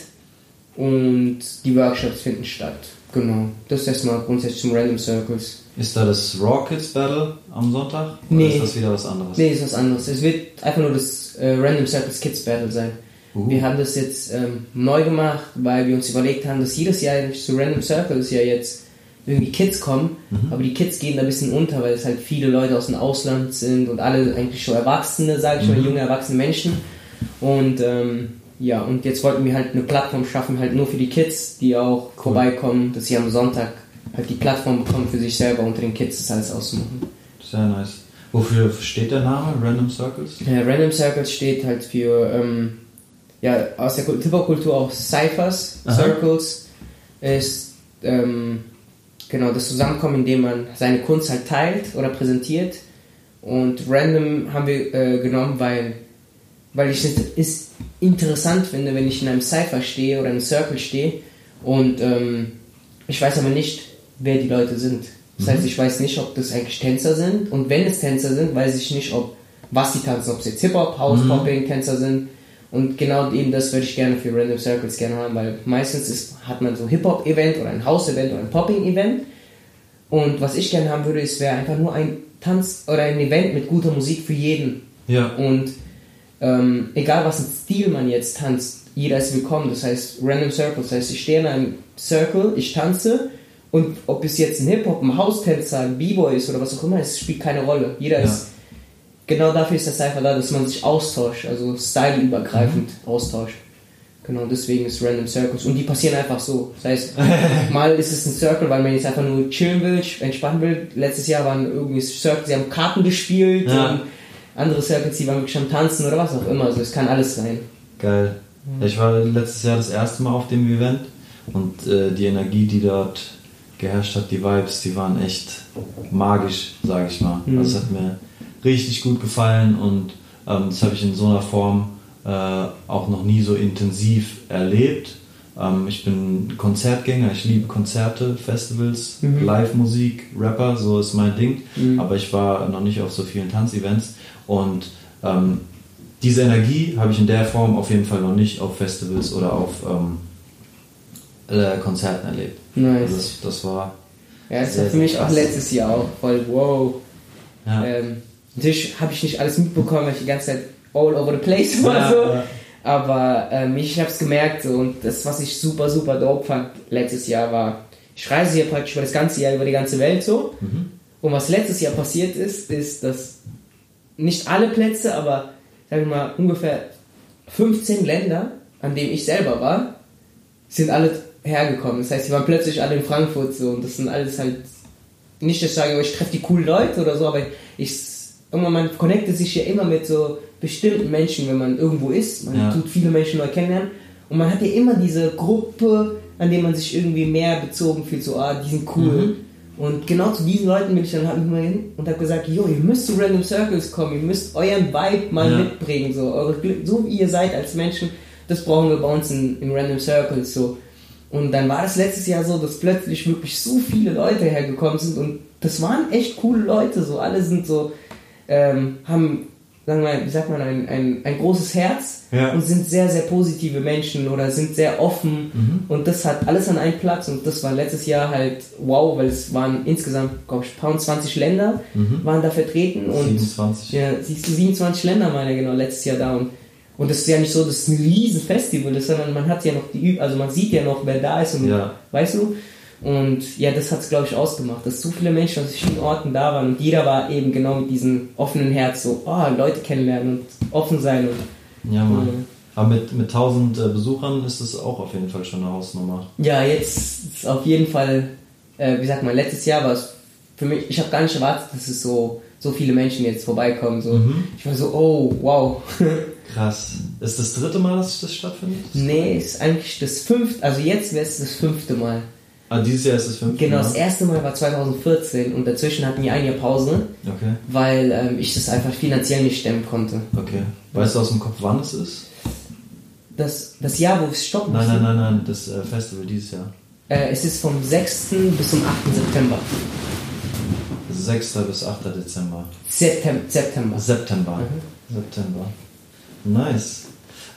und die Workshops finden statt. Genau. Das ist erstmal grundsätzlich zum Random Circles. Ist da das Raw Kids Battle am Sonntag? Oder Nee. ist das wieder was anderes? Nee, ist was anderes. Es wird einfach nur das äh, Random Circles Kids Battle sein. Uh. Wir haben das jetzt ähm, neu gemacht, weil wir uns überlegt haben, dass jedes Jahr zu Random Circles ja jetzt irgendwie Kids kommen, aber die Kids gehen da ein bisschen unter, weil es halt viele Leute aus dem Ausland sind und alle eigentlich schon Erwachsene, sage ich mal, junge erwachsene Menschen. Und ähm, ja, und jetzt wollten wir halt eine Plattform schaffen, halt nur für die Kids, die auch vorbeikommen, dass sie am Sonntag halt die Plattform bekommen für sich selber unter den Kids das alles auszumachen. Sehr nice. Wofür steht der Name Random Circles? Ja, Random Circles steht halt für, ähm, ja, aus der Kul- Hip-Hop-Kultur auch Cyphers, Aha. Circles, ist, ähm, genau, das Zusammenkommen, indem man seine Kunst halt teilt oder präsentiert. Und Random haben wir äh, genommen, weil, weil ich es interessant finde, wenn ich in einem Cypher stehe oder in einem Circle stehe und ähm, ich weiß aber nicht, wer die Leute sind. Das heißt, ich weiß nicht, ob das eigentlich Tänzer sind und wenn es Tänzer sind, weiß ich nicht, ob was die tanzen, ob es jetzt Hip-Hop, House, Popping, Tänzer sind. Und genau eben das würde ich gerne für Random Circles gerne haben, weil meistens ist, hat man so ein Hip-Hop-Event oder ein House-Event oder ein Popping-Event. Und was ich gerne haben würde, ist wäre einfach nur ein Tanz oder ein Event mit guter Musik für jeden. Ja. Und ähm, egal was ein Stil man jetzt tanzt, jeder ist willkommen. Das heißt Random Circle. Das heißt, ich stehe in einem Circle, ich tanze und ob es jetzt ein Hip-Hop, ein Haustänzer, ein B-Boy ist oder was auch immer, es spielt keine Rolle. Jeder Ja. ist, genau dafür ist das einfach da, dass man sich austauscht, also styleübergreifend austauscht. Genau, deswegen ist Random Circles. Und die passieren einfach so. Das heißt, mal ist es ein Circle, weil man jetzt einfach nur chillen will, entspannen will. Letztes Jahr waren irgendwie Circles, sie haben Karten gespielt Ja. andere Circles, die waren wirklich am Tanzen oder was auch immer. Also es kann alles sein. Geil. Ja, ich war letztes Jahr das erste Mal auf dem Event und äh, die Energie, die dort geherrscht hat, die Vibes, die waren echt magisch, sage ich mal. Mhm. Also es hat mir richtig gut gefallen und ähm, das habe ich in so einer Form äh, auch noch nie so intensiv erlebt. Ähm, ich bin Konzertgänger, ich liebe Konzerte, Festivals, Mhm. Live-Musik, Rapper, so ist mein Ding. Mhm. Aber ich war noch nicht auf so vielen Tanzevents und ähm, diese Energie habe ich in der Form auf jeden Fall noch nicht auf Festivals oder auf ähm, äh, Konzerten erlebt. Nice. Also das, das war Ja, das war für mich auch letztes Jahr auch voll wow. ja, Ähm, natürlich habe ich nicht alles mitbekommen, weil ich die ganze Zeit all over the place war. Ja, so. ja. Aber ähm, ich habe es gemerkt so, und das, was ich super, super dope fand letztes Jahr war, ich reise hier praktisch über das ganze Jahr, über die ganze Welt so. Mhm. Und was letztes Jahr passiert ist, ist, dass nicht alle Plätze, aber sagen wir mal ungefähr 15 Länder, an denen ich selber war, sind alle hergekommen. Das heißt, die waren plötzlich alle in Frankfurt so und das sind alles halt nicht, dass ich sage, ich treffe die coolen Leute oder so, aber ich irgendwann man connectet sich ja immer mit so bestimmten Menschen, wenn man irgendwo ist. Man Ja. tut viele Menschen neu kennenlernen und man hat ja immer diese Gruppe, an der man sich irgendwie mehr bezogen fühlt, so ah, die sind cool. Und genau zu diesen Leuten bin ich dann halt immer hin und habe gesagt, jo, ihr müsst zu Random Circles kommen, ihr müsst euren Vibe mal Ja. mitbringen, so eure so wie ihr seid als Menschen, das brauchen wir bei uns in, in Random Circles so. Und dann war das letztes Jahr so, dass plötzlich wirklich so viele Leute hergekommen sind und das waren echt coole Leute, so alle sind so, ähm, haben, sagen wir, wie sagt man, ein, ein, ein großes Herz Ja. und sind sehr, sehr positive Menschen oder sind sehr offen Mhm. und das hat alles an einen Platz und das war letztes Jahr halt wow, weil es waren insgesamt, glaube ich, ein paar 20 Länder waren da vertreten und 27. ja, siehst du, 27 Länder waren ja genau letztes Jahr da und, und das ist ja nicht so, dass es ein riesen Festival ist, sondern man hat ja noch die, also man sieht ja noch, wer da ist und Ja. weißt du? Und ja, das hat es, glaube ich, ausgemacht, dass so viele Menschen aus verschiedenen Orten da waren und jeder war eben genau mit diesem offenen Herz so, oh, Leute kennenlernen und offen sein und Ja, Mann. Ja. Aber mit, mit 1000 äh, Besuchern ist es auch auf jeden Fall schon eine Hausnummer. Ja, jetzt ist auf jeden Fall, äh, wie sagt man, letztes Jahr war es für mich, ich habe gar nicht erwartet, dass es so, so viele Menschen jetzt vorbeikommen. So. Ich war so, oh, wow. Krass. Ist das dritte Mal, dass das stattfindet? nee, ist eigentlich das fünfte, also jetzt wäre es das fünfte Mal. Ah, dieses Jahr ist das fünfte Genau, das erste Mal war 2014 und dazwischen hatten wir ein Jahr Pause, Okay, weil ähm, ich das einfach finanziell nicht stemmen konnte. okay. Weißt du aus dem Kopf, wann es ist? Das, das Jahr, wo es stoppen Nein, nein, nein, nein, das äh, Festival dieses Jahr. Äh, es ist vom 6. bis zum 8. September. 6. bis 8. Dezember. Septem September. September. September. Nice.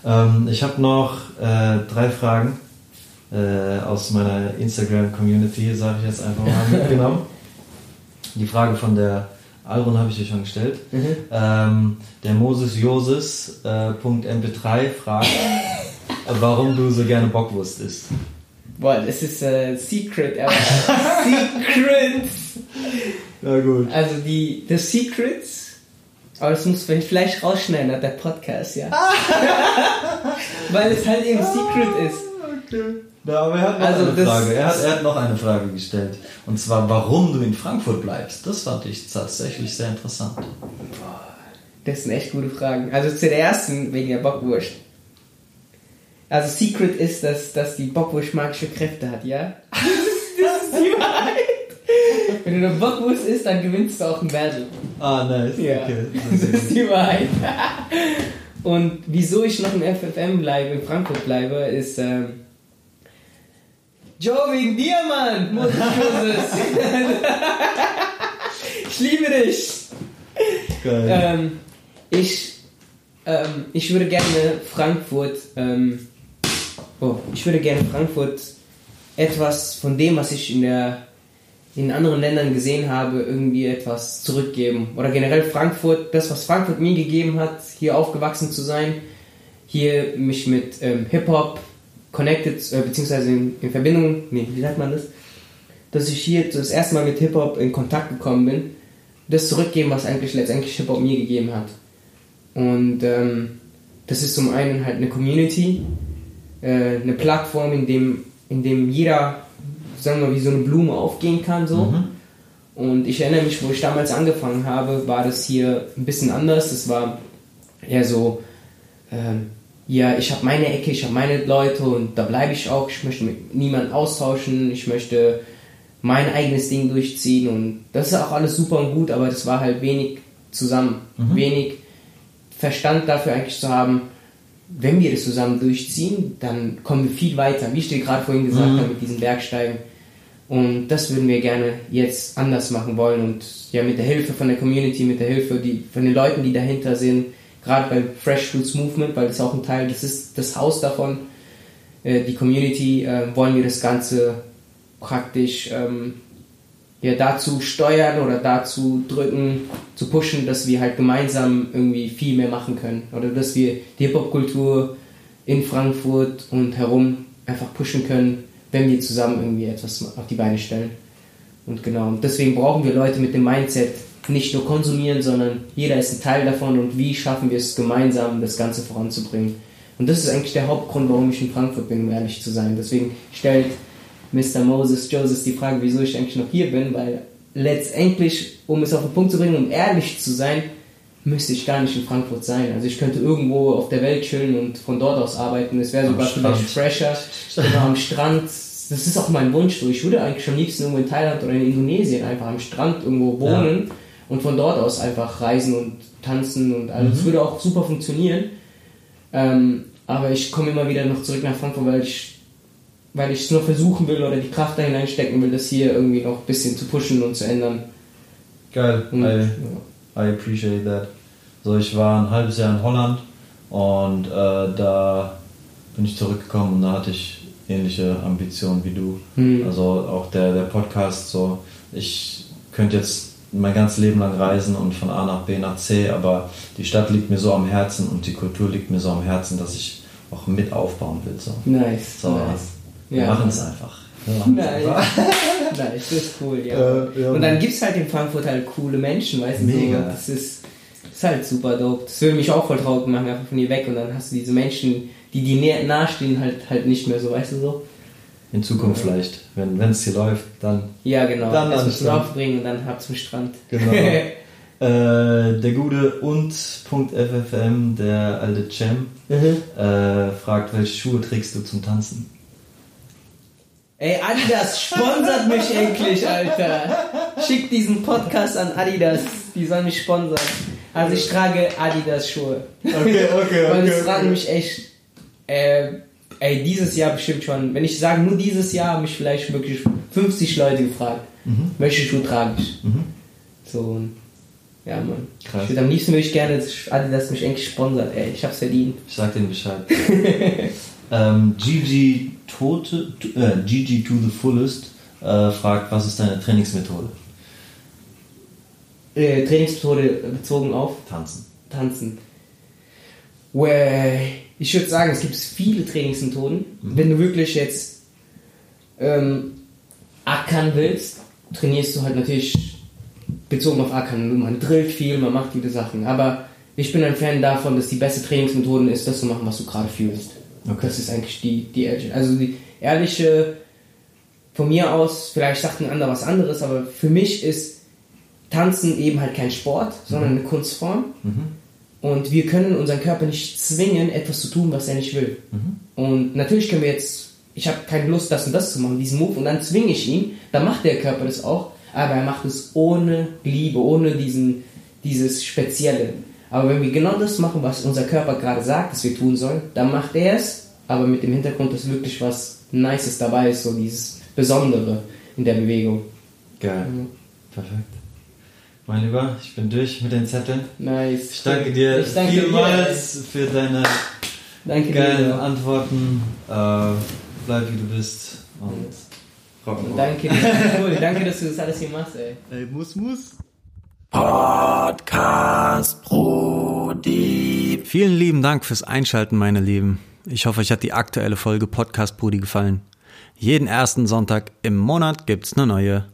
Ähm, ich habe noch äh, drei Fragen äh, aus meiner Instagram-Community, sage ich jetzt einfach mal, mitgenommen. Die Frage von der Alron habe ich dir schon gestellt. Mhm. Ähm, der Moses Josis äh, Punkt MP3 fragt, warum du so gerne Bockwurst isst. Boah, das ist äh, Secret, aber Secret! Ja gut. Also die The Secrets, aber das muss man vielleicht rausschneiden nach der Podcast, ja. Weil es halt eben Secret ist. Ja, aber er hat noch Also eine Frage. Er hat, er hat noch eine Frage gestellt. Und zwar, warum du in Frankfurt bleibst. Das fand ich tatsächlich sehr interessant. Das sind echt gute Fragen. Also zu der ersten, wegen der Bockwurst. Also Secret ist, dass, dass die Bockwurst magische Kräfte hat, ja? Das ist, die Wahrheit. Wenn du eine Bockwurst isst, dann gewinnst du auch ein Battle. Ah, nice. Ja, das ist die Wahrheit. Und wieso ich noch im FFM bleibe, in Frankfurt bleibe, ist, ähm, Joe, wegen dir, Mann! Moses, Moses. ich liebe dich! Geil. Ähm, ich, ähm, ich würde gerne Frankfurt, ähm, oh, ich würde gerne Frankfurt etwas von dem, was ich in der in anderen Ländern gesehen habe, irgendwie etwas zurückgeben. Oder generell Frankfurt, das, was Frankfurt mir gegeben hat, hier aufgewachsen zu sein, hier mich mit ähm, Hip-Hop connected, äh, beziehungsweise in, in Verbindung, nee, wie sagt man das? Dass ich hier das erste Mal mit Hip-Hop in Kontakt gekommen bin, das zurückgeben, was eigentlich letztendlich Hip-Hop mir gegeben hat. Und ähm, das ist zum einen halt eine Community, äh, eine Plattform, in dem, in dem jeder, sagen wir mal, wie so eine Blume aufgehen kann. So. Und ich erinnere mich, wo ich damals angefangen habe, war das hier ein bisschen anders. Es war eher so, ähm, ja, ich habe meine Ecke, ich habe meine Leute und da bleibe ich auch. Ich möchte mit niemandem austauschen, ich möchte mein eigenes Ding durchziehen und das ist auch alles super und gut, aber das war halt wenig zusammen, wenig Verstand dafür eigentlich zu haben, wenn wir das zusammen durchziehen, dann kommen wir viel weiter, wie ich dir gerade vorhin gesagt habe mit diesen Bergsteigen. Und das würden wir gerne jetzt anders machen wollen und ja mit der Hilfe von der Community, mit der Hilfe die, von den Leuten, die dahinter sind, gerade beim Fresh Fruits Movement, weil das auch ein Teil, das ist das Haus davon, äh, die Community, äh, wollen wir das Ganze praktisch ähm, ja, dazu steuern oder dazu drücken, zu pushen, dass wir halt gemeinsam irgendwie viel mehr machen können. Oder dass wir die Hip-Hop-Kultur in Frankfurt und herum einfach pushen können, wenn wir zusammen irgendwie etwas auf die Beine stellen. Und genau, deswegen brauchen wir Leute mit dem Mindset, nicht nur konsumieren, sondern jeder ist ein Teil davon und wie schaffen wir es gemeinsam, das Ganze voranzubringen. Und das ist eigentlich der Hauptgrund, warum ich in Frankfurt bin, um ehrlich zu sein. Deswegen stellt Mr. Moses Joseph die Frage, wieso ich eigentlich noch hier bin, weil letztendlich, um es auf den Punkt zu bringen, um ehrlich zu sein, müsste ich gar nicht in Frankfurt sein. Also ich könnte irgendwo auf der Welt chillen und von dort aus arbeiten. Es wäre sogar vielleicht fresher. Oder am Strand. Das ist auch mein Wunsch. So. Ich würde eigentlich am liebsten irgendwo in Thailand oder in Indonesien einfach am Strand irgendwo wohnen und von dort aus einfach reisen und tanzen und alles. Das würde auch super funktionieren. Ähm, aber ich komme immer wieder noch zurück nach Frankfurt, weil ich weil ich es nur versuchen will oder die Kraft da hineinstecken will, das hier irgendwie noch ein bisschen zu pushen und zu ändern. Geil. Und, I, ja. I appreciate that. So, ich war ein halbes Jahr in Holland und äh, da bin ich zurückgekommen und da hatte ich ähnliche Ambitionen wie du. Hm. Also auch der, der Podcast so, ich könnte jetzt mein ganzes Leben lang reisen und von A nach B nach C, aber die Stadt liegt mir so am Herzen und die Kultur liegt mir so am Herzen, dass ich auch mit aufbauen will. So. Nice, So, nice. wir Ja. machen es einfach. Einfach. nice, das ist cool, ja. Äh, ja, und dann gibt es halt in Frankfurt halt coole Menschen, weißt du? Mega. So, das ist, das ist halt super dope. Das würde mich auch voll traurig machen, einfach von hier weg und dann hast du diese Menschen, die dir nahestehen, halt, halt nicht mehr so, weißt du so? In Zukunft vielleicht, wenn es hier läuft, dann Ja, genau. Dann Erst am zum Strand. Schlaf bringen und dann ab zum Strand. Genau. äh, der gute und.ffm, der alte Cem, Mhm. äh, fragt, welche Schuhe trägst du zum Tanzen? Ey, Adidas sponsert mich endlich, Alter. Schick diesen Podcast an Adidas. Die sollen mich sponsern. Also ich trage Adidas Schuhe. Okay, okay, Weil es fragen mich echt, äh, ey, dieses Jahr bestimmt schon, wenn ich sage nur dieses Jahr, haben mich vielleicht wirklich 50 Leute gefragt, Mhm. welche Schuhe trage ich. So, und, ja, Mann. Krass. Ich würde am liebsten würde ich gerne, dass Adidas mich endlich sponsert, ey. Ich hab's verdient. Ich sag denen Bescheid. ähm, Gigi, Tote, äh, Gigi to the fullest äh, fragt, was ist deine Trainingsmethode? Äh, Trainingsmethode bezogen auf Tanzen. Tanzen. Well, ich würde sagen, es gibt viele Trainingsmethoden. Wenn du wirklich jetzt ähm, ackern willst, trainierst du halt natürlich bezogen auf Ackern. Man drillt viel, man macht viele Sachen. Aber ich bin ein Fan davon, dass die beste Trainingsmethode ist, das zu machen, was du gerade fühlst. Okay. Das ist eigentlich die, die ehrliche, also die ehrliche, von mir aus, vielleicht sagt ein anderer was anderes, aber für mich ist Tanzen eben halt kein Sport, sondern eine Kunstform. Und wir können unseren Körper nicht zwingen, etwas zu tun, was er nicht will. Und natürlich können wir jetzt, ich habe keine Lust, das und das zu machen, diesen Move, und dann zwinge ich ihn, dann macht der Körper das auch, aber er macht es ohne Liebe, ohne diesen, dieses Spezielle. Aber wenn wir genau das machen, was unser Körper gerade sagt, dass wir tun sollen, dann macht er es, aber mit dem Hintergrund, dass wirklich was Nices dabei ist, so dieses Besondere in der Bewegung. Geil. Perfekt. Mein Lieber, ich bin durch mit den Zetteln. Nice. Ich danke dir Ich danke dir. vielmals für deine Danke geilen dir. Antworten. Äh, bleib wie du bist und rock'n'roll. Danke dir. Cool. Danke, dass du das alles hier machst, ey. Ey, muss, muss. Podcast Brody. Vielen lieben Dank fürs Einschalten, meine Lieben. Ich hoffe, euch hat die aktuelle Folge Podcast Brudi gefallen. Jeden ersten Sonntag im Monat gibt's eine neue.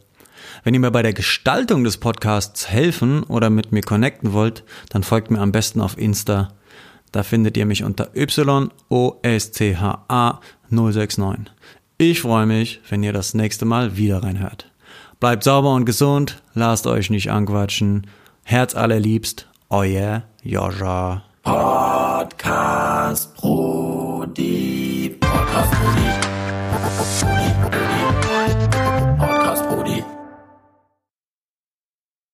Wenn ihr mir bei der Gestaltung des Podcasts helfen oder mit mir connecten wollt, dann folgt mir am besten auf Insta. Da findet ihr mich unter YOSCHA069. Ich freue mich, wenn ihr das nächste Mal wieder reinhört. Bleibt sauber und gesund, lasst euch nicht anquatschen. Herz allerliebst, euer Joscha. Podcast Brody. Podcast Brody.